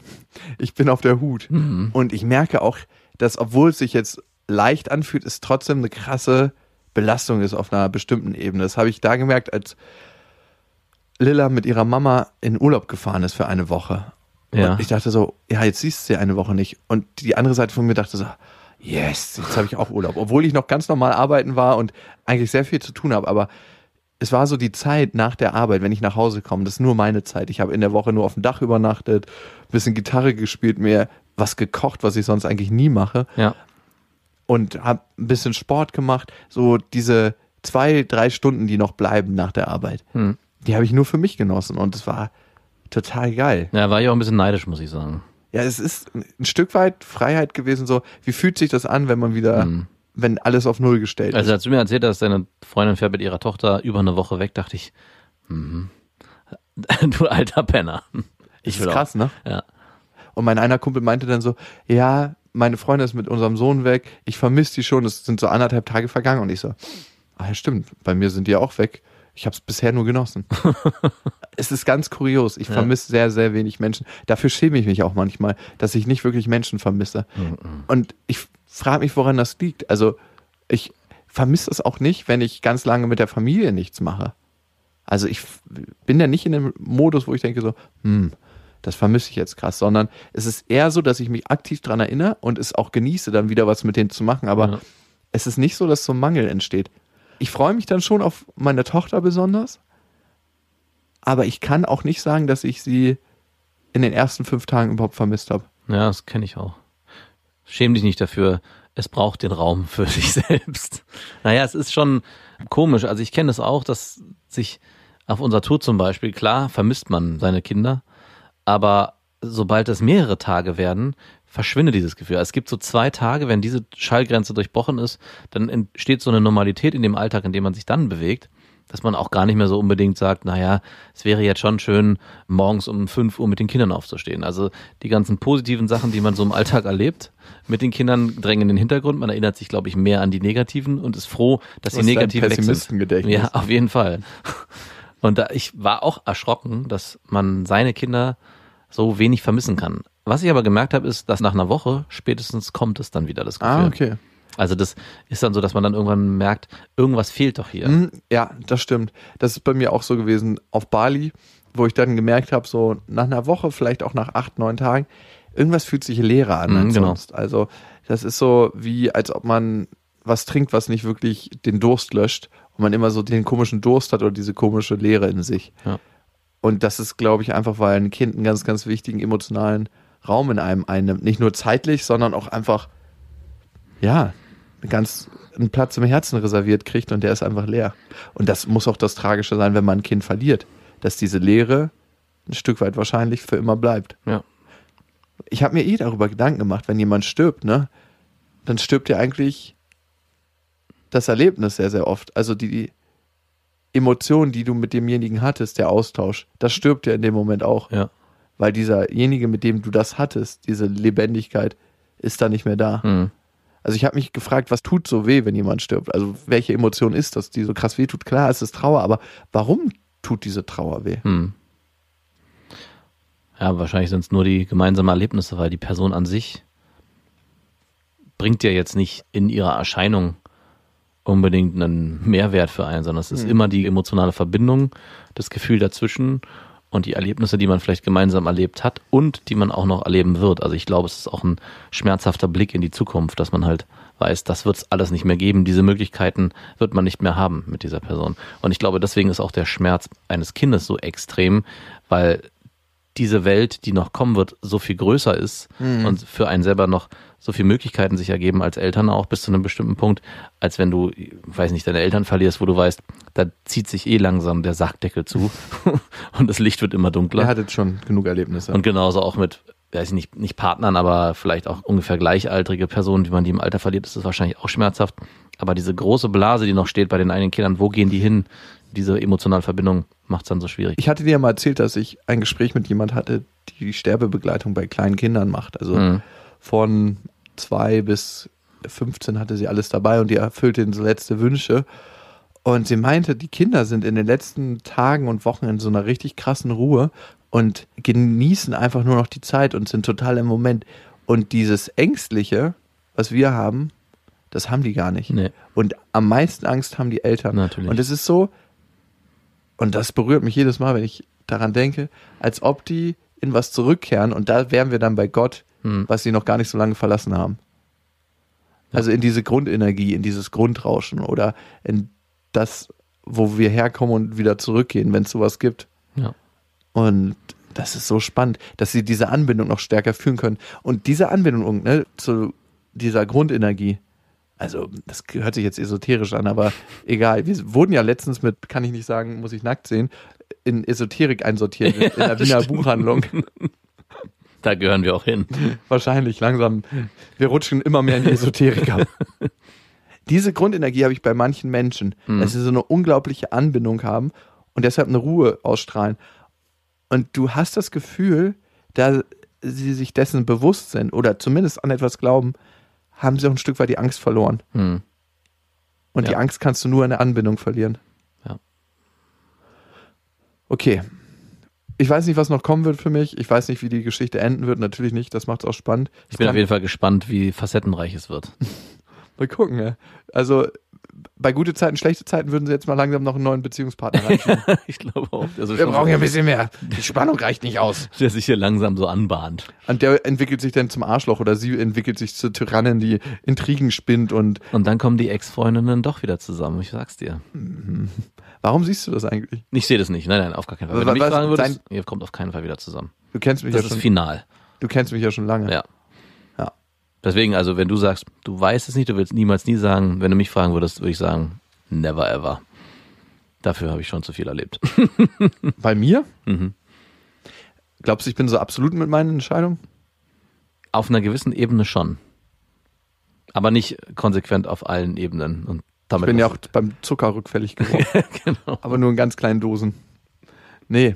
Ich bin auf der Hut. Und ich merke auch, dass obwohl es sich jetzt leicht anfühlt, es trotzdem eine krasse Belastung ist auf einer bestimmten Ebene. Das habe ich da gemerkt, als Lilla mit ihrer Mama in Urlaub gefahren ist für eine Woche. Ja. Und ich dachte so, ja, jetzt siehst du sie eine Woche nicht. Und die andere Seite von mir dachte so, yes, jetzt habe ich auch Urlaub. Obwohl ich noch ganz normal arbeiten war und eigentlich sehr viel zu tun habe. Aber es war so die Zeit nach der Arbeit, wenn ich nach Hause komme. Das ist nur meine Zeit. Ich habe in der Woche nur auf dem Dach übernachtet, bisschen Gitarre gespielt, mir was gekocht, was ich sonst eigentlich nie mache. Ja. Und habe ein bisschen Sport gemacht. So diese zwei, drei Stunden, die noch bleiben nach der Arbeit, Hm. die habe ich nur für mich genossen. Und es war total geil. Ja, war ich auch ein bisschen neidisch, muss ich sagen. Ja, es ist ein Stück weit Freiheit gewesen, so, wie fühlt sich das an, wenn man wieder, Mhm. Wenn alles auf Null gestellt Also ist? als du mir erzählt hast, deine Freundin fährt mit ihrer Tochter über eine Woche weg, dachte ich, mhm. du alter Penner. Ich ist krass, ne? Auch. Ja. Und mein einer Kumpel meinte dann so, ja, meine Freundin ist mit unserem Sohn weg, ich vermisse die schon, es sind so anderthalb Tage vergangen und ich so, ah ja stimmt, bei mir sind die auch weg. Ich habe es bisher nur genossen. es ist ganz kurios. Ich Ja. vermisse sehr, sehr wenig Menschen. Dafür schäme ich mich auch manchmal, dass ich nicht wirklich Menschen vermisse. Mhm. Und ich frage mich, woran das liegt. Also ich vermisse es auch nicht, wenn ich ganz lange mit der Familie nichts mache. Also ich bin ja nicht in dem Modus, wo ich denke so, hm, das vermisse ich jetzt krass, sondern es ist eher so, dass ich mich aktiv dran erinnere und es auch genieße, dann wieder was mit denen zu machen. Aber Ja. es ist nicht so, dass so ein Mangel entsteht. Ich freue mich dann schon auf meine Tochter besonders, aber ich kann auch nicht sagen, dass ich sie in den ersten fünf Tagen überhaupt vermisst habe. Ja, das kenne ich auch. Schäm dich nicht dafür. Es braucht den Raum für sich selbst. Naja, es ist schon komisch. Also ich kenne es auch, dass sich auf unserer Tour zum Beispiel, klar, vermisst man seine Kinder, aber sobald es mehrere Tage werden, verschwindet dieses Gefühl. Es gibt so zwei Tage, wenn diese Schallgrenze durchbrochen ist, dann entsteht so eine Normalität in dem Alltag, in dem man sich dann bewegt, dass man auch gar nicht mehr so unbedingt sagt, naja, es wäre jetzt schon schön, morgens um 5 Uhr mit den Kindern aufzustehen. Also die ganzen positiven Sachen, die man so im Alltag erlebt, mit den Kindern drängen in den Hintergrund. Man erinnert sich, glaube ich, mehr an die negativen und ist froh, dass Du die negativen weg sind. Ja, auf jeden Fall. Und da, ich war auch erschrocken, dass man seine Kinder so wenig vermissen kann. Was ich aber gemerkt habe, ist, dass nach einer Woche spätestens kommt es dann wieder das Gefühl. Ah, okay. Also das ist dann so, dass man dann irgendwann merkt, irgendwas fehlt doch hier. Mhm, Ja, das stimmt. Das ist bei mir auch so gewesen auf Bali, wo ich dann gemerkt habe, so nach einer Woche, vielleicht auch nach acht, neun Tagen, irgendwas fühlt sich leerer an Mhm, als genau. sonst. Also das ist so wie, als ob man was trinkt, was nicht wirklich den Durst löscht und man immer so den komischen Durst hat oder diese komische Leere in sich. Ja. Und das ist, glaube ich, einfach, weil ein Kind einen ganz, ganz wichtigen emotionalen Raum in einem einnimmt. Nicht nur zeitlich, sondern auch einfach, ja, ganz einen Platz im Herzen reserviert kriegt und der ist einfach leer. Und das muss auch das Tragische sein, wenn man ein Kind verliert, dass diese Leere ein Stück weit wahrscheinlich für immer bleibt. Ja. Ich habe mir eh darüber Gedanken gemacht, wenn jemand stirbt, ne, dann stirbt ja eigentlich das Erlebnis sehr, sehr oft. Also die Emotion, die du mit demjenigen hattest, der Austausch, das stirbt ja in dem Moment auch. Ja. Weil dieserjenige, mit dem du das hattest, diese Lebendigkeit, ist da nicht mehr da. Mhm. Also ich habe mich gefragt, was tut so weh, wenn jemand stirbt? Also welche Emotion ist das, die so krass weh tut? Klar, es ist Trauer, aber warum tut diese Trauer weh? Hm. Ja, wahrscheinlich sind es nur die gemeinsamen Erlebnisse, weil die Person an sich bringt ja jetzt nicht in ihrer Erscheinung unbedingt einen Mehrwert für einen, sondern es ist immer die emotionale Verbindung, das Gefühl dazwischen und die Erlebnisse, die man vielleicht gemeinsam erlebt hat und die man auch noch erleben wird. Also ich glaube, es ist auch ein schmerzhafter Blick in die Zukunft, dass man halt weiß, das wird es alles nicht mehr geben, diese Möglichkeiten wird man nicht mehr haben mit dieser Person. Und ich glaube, deswegen ist auch der Schmerz eines Kindes so extrem, weil diese Welt, die noch kommen wird, so viel größer ist und für einen selber noch so viele Möglichkeiten sich ergeben als Eltern auch bis zu einem bestimmten Punkt, als wenn du, weiß nicht, deine Eltern verlierst, wo du weißt, da zieht sich eh langsam der Sargdeckel zu und das Licht wird immer dunkler. Ihr hattet schon genug Erlebnisse. Und genauso auch mit, weiß ich nicht, nicht Partnern, aber vielleicht auch ungefähr gleichaltrige Personen, wie man die im Alter verliert, ist das wahrscheinlich auch schmerzhaft. Aber diese große Blase, die noch steht bei den eigenen Kindern, wo gehen die hin? Diese emotionale Verbindung macht es dann so schwierig. ich hatte dir ja mal erzählt, dass ich ein Gespräch mit jemand hatte, die die Sterbebegleitung bei kleinen Kindern macht. Also Mhm. von zwei bis 15 hatte sie alles dabei und die erfüllte ihnen so letzte Wünsche. Und sie meinte, die Kinder sind in den letzten Tagen und Wochen in so einer richtig krassen Ruhe und genießen einfach nur noch die Zeit und sind total im Moment. Und dieses Ängstliche, was wir haben, das haben die gar nicht. Nee. Und am meisten Angst haben die Eltern. Natürlich. Und es ist so, und das berührt mich jedes Mal, wenn ich daran denke, als ob die in was zurückkehren und da wären wir dann bei Gott, Hm. was sie noch gar nicht so lange verlassen haben. Also in diese Grundenergie, in dieses Grundrauschen oder in das, wo wir herkommen und wieder zurückgehen, wenn es sowas gibt. Ja. Und das ist so spannend, dass sie diese Anbindung noch stärker fühlen können. Und diese Anbindung ne, zu dieser Grundenergie, also das hört sich jetzt esoterisch an, aber egal. Wir wurden ja letztens mit, kann ich nicht sagen, muss ich nackt sehen, in Esoterik einsortiert in, in der Wiener stimmt. Buchhandlung. Da gehören wir auch hin. Wahrscheinlich langsam. Wir rutschen immer mehr in die Esoteriker. Diese Grundenergie habe ich bei manchen Menschen, dass sie so eine unglaubliche Anbindung haben und deshalb eine Ruhe ausstrahlen. Und du hast das Gefühl, da sie sich dessen bewusst sind oder zumindest an etwas glauben, haben sie auch ein Stück weit die Angst verloren. Hm. Und die Ja. Angst kannst du nur in der Anbindung verlieren. Ja. Okay. Ich weiß nicht, was noch kommen wird für mich. Ich weiß nicht, wie die Geschichte enden wird. Natürlich nicht. Das macht es auch spannend. Ich bin auf jeden Fall gespannt, wie facettenreich es wird. Mal gucken, ja. Also bei gute Zeiten, schlechte Zeiten würden sie jetzt mal langsam noch einen neuen Beziehungspartner reinschieben. ich glaube auch. Also Wir brauchen so, ja ein bisschen mehr. Die Spannung reicht nicht aus. der sich hier langsam so anbahnt. Und der entwickelt sich dann zum Arschloch oder sie entwickelt sich zur Tyrannin, die Intrigen spinnt. Und Und dann kommen die Ex-Freundinnen doch wieder zusammen. Ich sag's dir. warum siehst du das eigentlich? Ich sehe das nicht. Nein, nein, auf gar keinen Fall. Wenn Was- du mich was- fragen würdest, ihr kommt auf keinen Fall wieder zusammen. Du kennst mich Das ja ist schon. final. Du kennst mich ja schon lange. Ja. Deswegen, also wenn du sagst, du weißt es nicht, du willst niemals nie sagen, wenn du mich fragen würdest, würde ich sagen, never ever. Dafür habe ich schon zu viel erlebt. Bei mir? Mhm. Glaubst du, ich bin so absolut mit meinen Entscheidungen? Auf einer gewissen Ebene schon. Aber nicht konsequent auf allen Ebenen. Und Ich damit bin ja auch beim Zucker rückfällig geworden. genau. aber nur in ganz kleinen Dosen. Nee,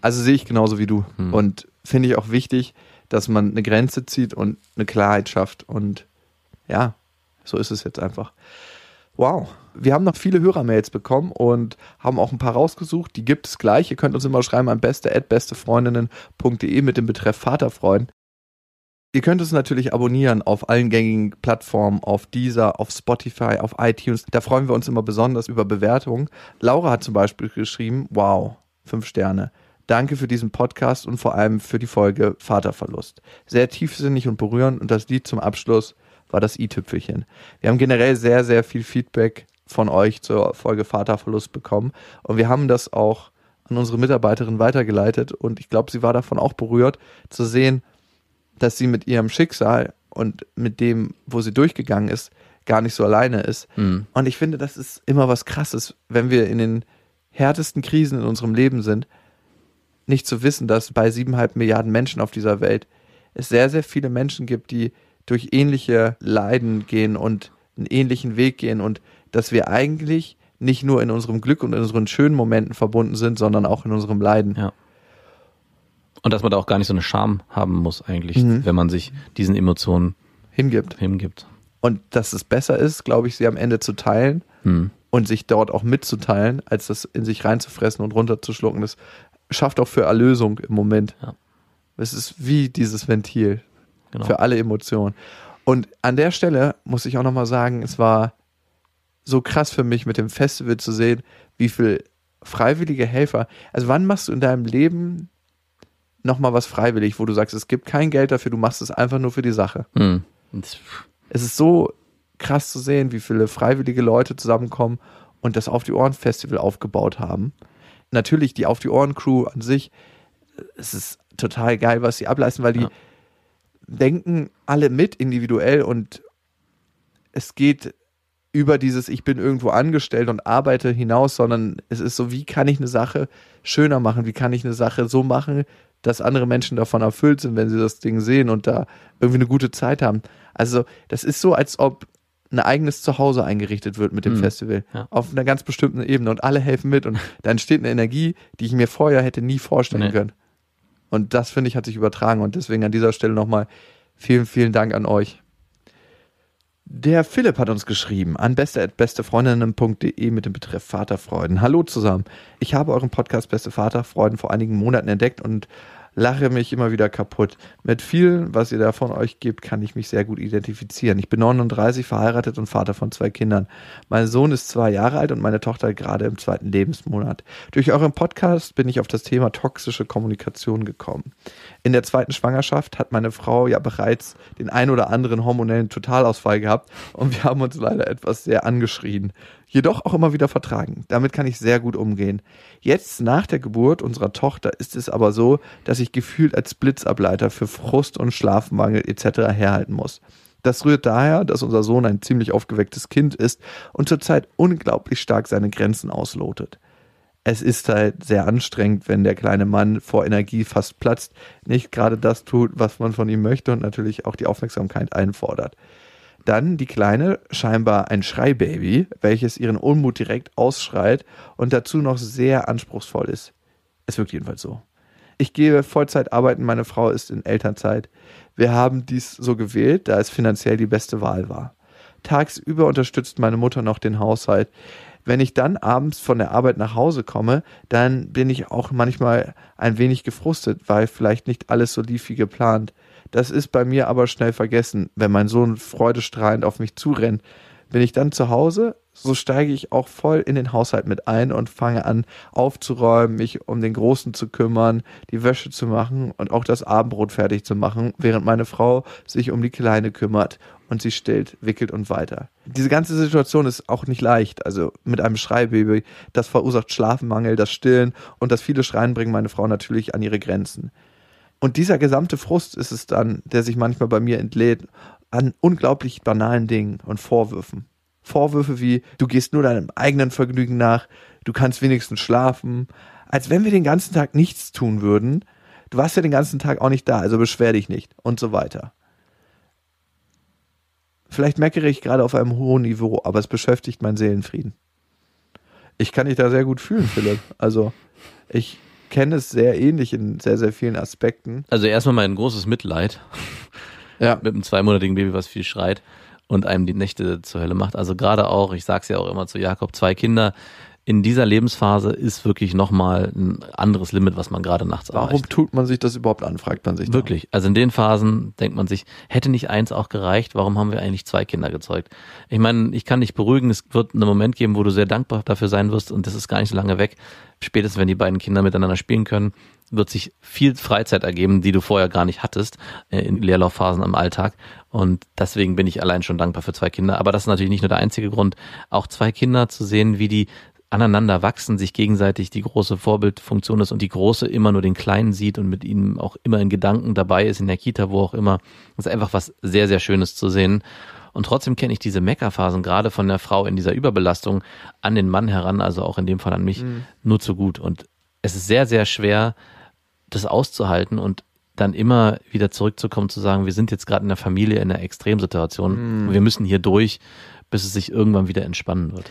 also sehe ich genauso wie du. Hm. Und finde ich auch wichtig, dass man eine Grenze zieht und eine Klarheit schafft. Und ja, so ist es jetzt einfach. Wow. Wir haben noch viele Hörermails bekommen und haben auch ein paar rausgesucht. Die gibt es gleich. Ihr könnt uns immer schreiben an beste.bestefreundinnen.de mit dem Betreff Vaterfreuden. Ihr könnt uns natürlich abonnieren auf allen gängigen Plattformen, auf Deezer, auf Spotify, auf iTunes. Da freuen wir uns immer besonders über Bewertungen. Laura hat zum Beispiel geschrieben, wow, fünf Sterne. Danke für diesen Podcast und vor allem für die Folge Vaterverlust. Sehr tiefsinnig und berührend und das Lied zum Abschluss war das i-Tüpfelchen. Wir haben generell sehr, sehr viel Feedback von euch zur Folge Vaterverlust bekommen und wir haben das auch an unsere Mitarbeiterin weitergeleitet und ich glaube, sie war davon auch berührt zu sehen, dass sie mit ihrem Schicksal und mit dem, wo sie durchgegangen ist, gar nicht so alleine ist. Mhm. Und ich finde, das ist immer was Krasses, wenn wir in den härtesten Krisen in unserem Leben sind, nicht zu wissen, dass bei siebeneinhalb Milliarden Menschen auf dieser Welt es sehr, sehr viele Menschen gibt, die durch ähnliche Leiden gehen und einen ähnlichen Weg gehen und dass wir eigentlich nicht nur in unserem Glück und in unseren schönen Momenten verbunden sind, sondern auch in unserem Leiden. Ja. Und dass man da auch gar nicht so eine Scham haben muss eigentlich, Mhm. wenn man sich diesen Emotionen Hingibt. hingibt. Und dass es besser ist, glaube ich, sie am Ende zu teilen Hm. und sich dort auch mitzuteilen, als das in sich reinzufressen und runterzuschlucken. Das schafft auch für Erlösung im Moment. Ja. Es ist wie dieses Ventil Genau. für alle Emotionen. Und an der Stelle muss ich auch nochmal sagen, es war so krass für mich mit dem Festival zu sehen, wie viel freiwillige Helfer. Also wann machst du in deinem Leben nochmal was freiwillig, wo du sagst, es gibt kein Geld dafür, du machst es einfach nur für die Sache. Hm. Es ist so krass zu sehen, wie viele freiwillige Leute zusammenkommen und das Auf die Ohren Festival aufgebaut haben. Natürlich die Auf die Ohren Crew an sich, es ist total geil, was sie ableisten, weil die Ja. denken alle mit individuell und es geht über dieses ich bin irgendwo angestellt und arbeite hinaus, sondern es ist so, wie kann ich eine Sache schöner machen, wie kann ich eine Sache so machen, dass andere Menschen davon erfüllt sind, wenn sie das Ding sehen und da irgendwie eine gute Zeit haben. Also das ist so, als ob ein eigenes Zuhause eingerichtet wird mit dem Mhm. Festival. Ja. Auf einer ganz bestimmten Ebene und alle helfen mit und da entsteht eine Energie, die ich mir vorher hätte nie vorstellen Nee. können. Und das, finde ich, hat sich übertragen und deswegen an dieser Stelle nochmal vielen, vielen Dank an euch. Der Philipp hat uns geschrieben an beste.bestefreundinnen.de mit dem Betreff Vaterfreuden. Hallo zusammen. Ich habe euren Podcast Beste Vaterfreuden vor einigen Monaten entdeckt und lache mich immer wieder kaputt. Mit viel, was ihr da von euch gebt, kann ich mich sehr gut identifizieren. Ich bin 39, verheiratet und Vater von zwei Kindern. Mein Sohn ist zwei Jahre alt und meine Tochter gerade im zweiten Lebensmonat. Durch euren Podcast bin ich auf das Thema toxische Kommunikation gekommen. In der zweiten Schwangerschaft hat meine Frau ja bereits den ein oder anderen hormonellen Totalausfall gehabt und wir haben uns leider etwas sehr angeschrien. Jedoch auch immer wieder vertragen. Damit kann ich sehr gut umgehen. Jetzt nach der Geburt unserer Tochter ist es aber so, dass ich gefühlt als Blitzableiter für Frust und Schlafmangel etc. herhalten muss. Das rührt daher, dass unser Sohn ein ziemlich aufgewecktes Kind ist und zurzeit unglaublich stark seine Grenzen auslotet. es ist halt sehr anstrengend, wenn der kleine Mann vor Energie fast platzt, nicht gerade das tut, was man von ihm möchte und natürlich auch die Aufmerksamkeit einfordert. Dann die Kleine, scheinbar ein Schreibaby, welches ihren Unmut direkt ausschreit und dazu noch sehr anspruchsvoll ist. Es wirkt jedenfalls so. Ich gehe Vollzeit arbeiten, meine Frau ist in Elternzeit. Wir haben dies so gewählt, da es finanziell die beste Wahl war. Tagsüber unterstützt meine Mutter noch den Haushalt. Wenn ich dann abends von der Arbeit nach Hause komme, dann bin ich auch manchmal ein wenig gefrustet, weil vielleicht nicht alles so lief wie geplant. Das ist bei mir aber schnell vergessen, wenn mein Sohn freudestrahlend auf mich zurennt. Bin ich dann zu Hause, so steige ich auch voll in den Haushalt mit ein und fange an aufzuräumen, mich um den Großen zu kümmern, die Wäsche zu machen und auch das Abendbrot fertig zu machen, während meine Frau sich um die Kleine kümmert und sie stillt, wickelt und weiter. Diese ganze Situation ist auch nicht leicht. Also mit einem Schreibaby, das verursacht Schlafmangel, das Stillen und das viele Schreien bringen meine Frau natürlich an ihre Grenzen. Und dieser gesamte Frust ist es dann, der sich manchmal bei mir entlädt an unglaublich banalen Dingen und Vorwürfen. Vorwürfe wie, du gehst nur deinem eigenen Vergnügen nach, du kannst wenigstens schlafen, als wenn wir den ganzen Tag nichts tun würden. Du warst ja den ganzen Tag auch nicht da, also beschwer dich nicht und so weiter. Vielleicht meckere ich gerade auf einem hohen Niveau, aber es beschäftigt meinen Seelenfrieden. Ich kann dich da sehr gut fühlen, Philipp. Also, ich kenne es sehr ähnlich in sehr, sehr vielen Aspekten. Also erstmal mein großes Mitleid. Ja. Mit einem zweimonatigen Baby, was viel schreit und einem die Nächte zur Hölle macht. Also gerade auch, ich sag's ja auch immer zu Jakob, zwei Kinder in dieser Lebensphase ist wirklich nochmal ein anderes Limit, was man gerade nachts Warum erreicht. tut man sich das überhaupt an, fragt man sich. da. Wirklich. Also in den Phasen denkt man sich, hätte nicht eins auch gereicht, warum haben wir eigentlich zwei Kinder gezeugt? Ich meine, ich kann dich beruhigen, es wird einen Moment geben, wo du sehr dankbar dafür sein wirst und das ist gar nicht so lange weg. Spätestens, wenn die beiden Kinder miteinander spielen können, wird sich viel Freizeit ergeben, die du vorher gar nicht hattest, äh, in Leerlaufphasen am Alltag. Und deswegen bin ich allein schon dankbar für zwei Kinder. Aber das ist natürlich nicht nur der einzige Grund. Auch zwei Kinder zu sehen, wie die aneinander wachsen, sich gegenseitig die große Vorbildfunktion ist und die große immer nur den Kleinen sieht und mit ihm auch immer in Gedanken dabei ist, in der Kita, wo auch immer. Das ist einfach was sehr, sehr Schönes zu sehen. Und trotzdem kenne ich diese Meckerphasen gerade von der Frau in dieser Überbelastung an den Mann heran, also auch in dem Fall an mich, nur zu gut. Und es ist sehr, sehr schwer, das auszuhalten und dann immer wieder zurückzukommen, zu sagen, wir sind jetzt gerade in der Familie in einer Extremsituation und wir müssen hier durch, bis es sich irgendwann wieder entspannen wird.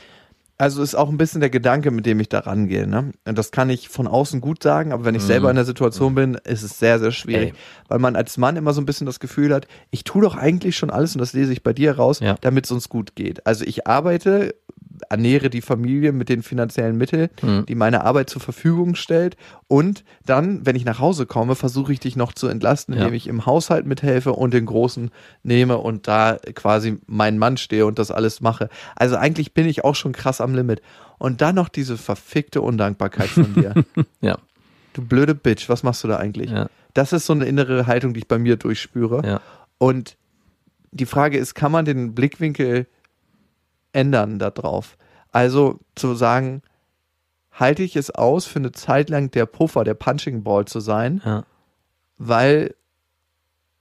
Also ist auch ein bisschen der Gedanke, mit dem ich da rangehe. Ne? Und das kann ich von außen gut sagen, aber wenn ich selber in der Situation bin, ist es sehr, sehr schwierig. Ey. Weil man als Mann immer so ein bisschen das Gefühl hat, ich tue doch eigentlich schon alles, und das lese ich bei dir raus, Ja. damit es uns gut geht. Also ich arbeite, ernähre die Familie mit den finanziellen Mitteln, Mhm. die meine Arbeit zur Verfügung stellt. Und dann, wenn ich nach Hause komme, versuche ich dich noch zu entlasten, Ja. indem ich im Haushalt mithelfe und den Großen nehme und da quasi mein Mann stehe und das alles mache. Also eigentlich bin ich auch schon krass am Limit. Und dann noch diese verfickte Undankbarkeit von dir. Ja, du blöde Bitch, was machst du da eigentlich? ja, Das ist so eine innere Haltung, die ich bei mir durchspüre. ja. Und die Frage ist, kann man den Blickwinkel ändern darauf? Also zu sagen, halte ich es aus, für eine Zeit lang der Puffer, der Punching Ball zu sein, ja. weil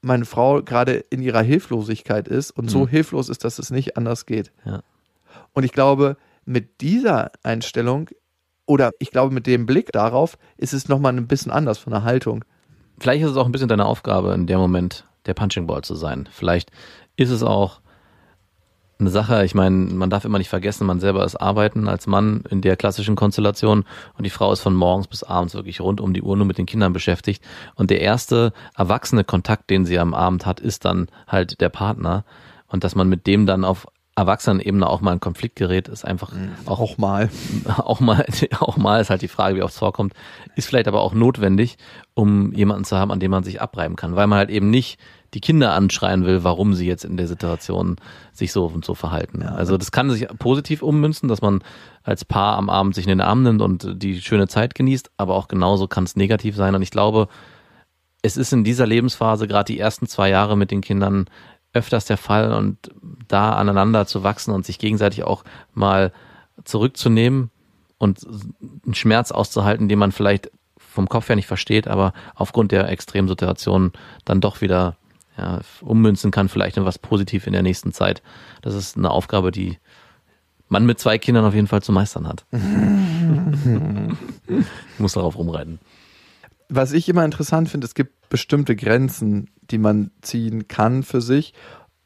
meine Frau gerade in ihrer Hilflosigkeit ist und so Mhm. hilflos ist, dass es nicht anders geht. Ja. Und ich glaube, mit dieser Einstellung oder ich glaube, mit dem Blick darauf ist es nochmal ein bisschen anders von der Haltung. Vielleicht ist es auch ein bisschen deine Aufgabe, in dem Moment der Punching Ball zu sein. Vielleicht ist es auch eine Sache, ich meine, man darf immer nicht vergessen, man selber ist arbeiten als Mann in der klassischen Konstellation und die Frau ist von morgens bis abends wirklich rund um die Uhr nur mit den Kindern beschäftigt. Und der erste erwachsene Kontakt, den sie am Abend hat, ist dann halt der Partner. Und dass man mit dem dann auf Erwachsenenebene auch mal in Konflikt gerät, ist einfach auch Auch mal. auch mal, auch mal ist halt die Frage, wie oft es vorkommt, ist vielleicht aber auch notwendig, um jemanden zu haben, an dem man sich abreiben kann, weil man halt eben nicht die Kinder anschreien will, warum sie jetzt in der Situation sich so und so verhalten. also das kann sich positiv ummünzen, dass man als Paar am Abend sich in den Arm nimmt und die schöne Zeit genießt, aber auch genauso kann es negativ sein. Und ich glaube, es ist in dieser Lebensphase, gerade die ersten zwei Jahre mit den Kindern, öfters der Fall und da aneinander zu wachsen und sich gegenseitig auch mal zurückzunehmen und einen Schmerz auszuhalten, den man vielleicht vom Kopf her nicht versteht, aber aufgrund der extremen Situation dann doch wieder ja, ummünzen kann, vielleicht in was positiv in der nächsten Zeit. Das ist eine Aufgabe, die man mit zwei Kindern auf jeden Fall zu meistern hat. Muss darauf rumreiten. Was ich immer interessant finde, es gibt bestimmte Grenzen, die man ziehen kann für sich,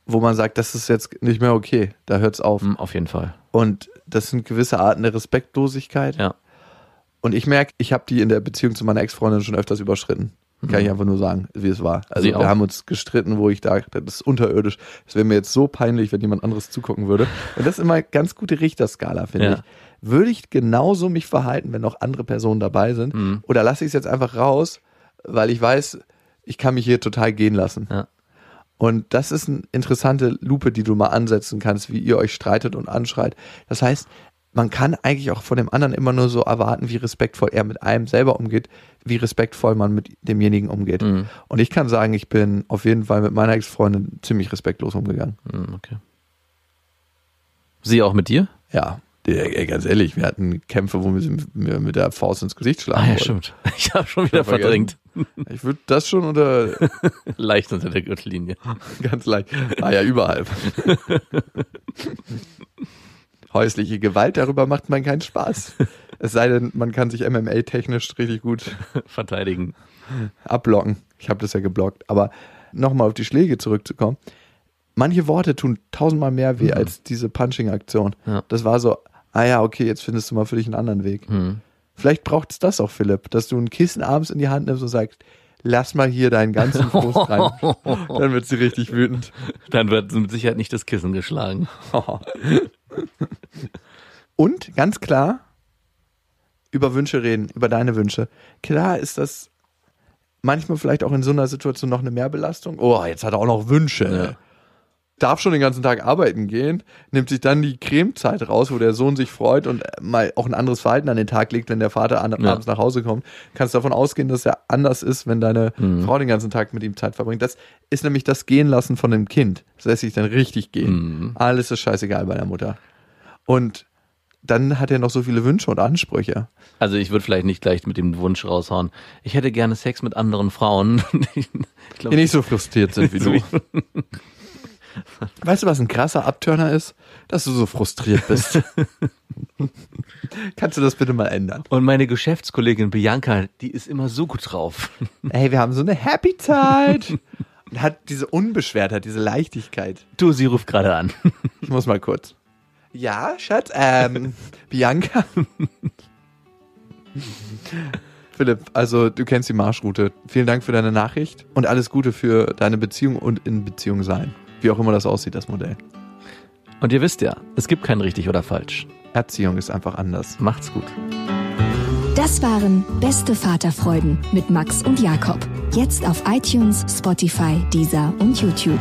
wo man sagt, das ist jetzt nicht mehr okay, da hört es auf. Hm, Auf jeden Fall. Und das sind gewisse Arten der Respektlosigkeit. Ja. Und ich merke, ich habe die in der Beziehung zu meiner Ex-Freundin schon öfters überschritten. Kann ich einfach nur sagen, wie es war. Also Sie wir auch? haben uns gestritten, wo ich dachte, das ist unterirdisch. Es wäre mir jetzt so peinlich, wenn jemand anderes zugucken würde. Und das ist immer eine ganz gute Richterskala, finde Ja. ich. Würde ich genauso mich verhalten, wenn noch andere Personen dabei sind? Mhm. Oder lasse ich es jetzt einfach raus, weil ich weiß, ich kann mich hier total gehen lassen. Ja. Und das ist eine interessante Lupe, die du mal ansetzen kannst, wie ihr euch streitet und anschreit. Das heißt, man kann eigentlich auch von dem anderen immer nur so erwarten, wie respektvoll er mit einem selber umgeht, wie respektvoll man mit demjenigen umgeht. Mhm. Und ich kann sagen, ich bin auf jeden Fall mit meiner Ex-Freundin ziemlich respektlos umgegangen. Hm, Okay. Sie auch mit dir? Ja, ey, ganz ehrlich, wir hatten Kämpfe, wo wir mit der Faust ins Gesicht schlagen Ah ja, wollten. stimmt. Ich habe schon wieder verdrängt. Ich würde das schon unter Leicht unter der Gürtellinie. Ganz leicht. Ah ja, überall. Häusliche Gewalt, darüber macht man keinen Spaß. Es sei denn, man kann sich MMA-technisch richtig gut Verteidigen. ablocken. Ich habe das ja geblockt. Aber nochmal auf die Schläge zurückzukommen. Manche Worte tun tausendmal mehr weh als diese Punching-Aktion. Ja. Das war so, ah ja, okay, jetzt findest du mal für dich einen anderen Weg. Hm. Vielleicht braucht es das auch, Philipp, dass du ein Kissen abends in die Hand nimmst und sagst, lass mal hier deinen ganzen Frust rein. Dann wird sie richtig wütend. Dann wird mit Sicherheit nicht das Kissen geschlagen. Und ganz klar, über Wünsche reden, über deine Wünsche. Klar ist das manchmal vielleicht auch in so einer Situation noch eine Mehrbelastung. Oh, jetzt hat er auch noch Wünsche. Ja. Darf schon den ganzen Tag arbeiten gehen, nimmt sich dann die Cremezeit raus, wo der Sohn sich freut und mal auch ein anderes Verhalten an den Tag legt, wenn der Vater an, Ja. abends nach Hause kommt. Kannst davon ausgehen, dass er anders ist, wenn deine Mhm. Frau den ganzen Tag mit ihm Zeit verbringt. Das ist nämlich das Gehen lassen von dem Kind. Das lässt sich dann richtig gehen. Mhm. Alles ist scheißegal bei der Mutter. Und dann hat er noch so viele Wünsche und Ansprüche. Also ich würde vielleicht nicht gleich mit dem Wunsch raushauen. Ich hätte gerne Sex mit anderen Frauen. glaub, Die nicht so frustriert sind wie du. Weißt du, was ein krasser Abturner ist? Dass du so frustriert bist. Kannst du das bitte mal ändern? Und meine Geschäftskollegin Bianca, die ist immer so gut drauf. Ey, wir haben so eine Happy Zeit. Und hat diese Unbeschwertheit, diese Leichtigkeit. Du, sie ruft gerade an. Ich muss mal kurz. Ja, Schatz, ähm, Bianca. Philipp, also du kennst die Marschroute. Vielen Dank für deine Nachricht und alles Gute für deine Beziehung und in Beziehung sein. Wie auch immer das aussieht, das Modell. Und ihr wisst ja, es gibt kein richtig oder falsch. Erziehung ist einfach anders. Macht's gut. Das waren Beste Vaterfreuden mit Max und Jakob. Jetzt auf iTunes, Spotify, Deezer und YouTube.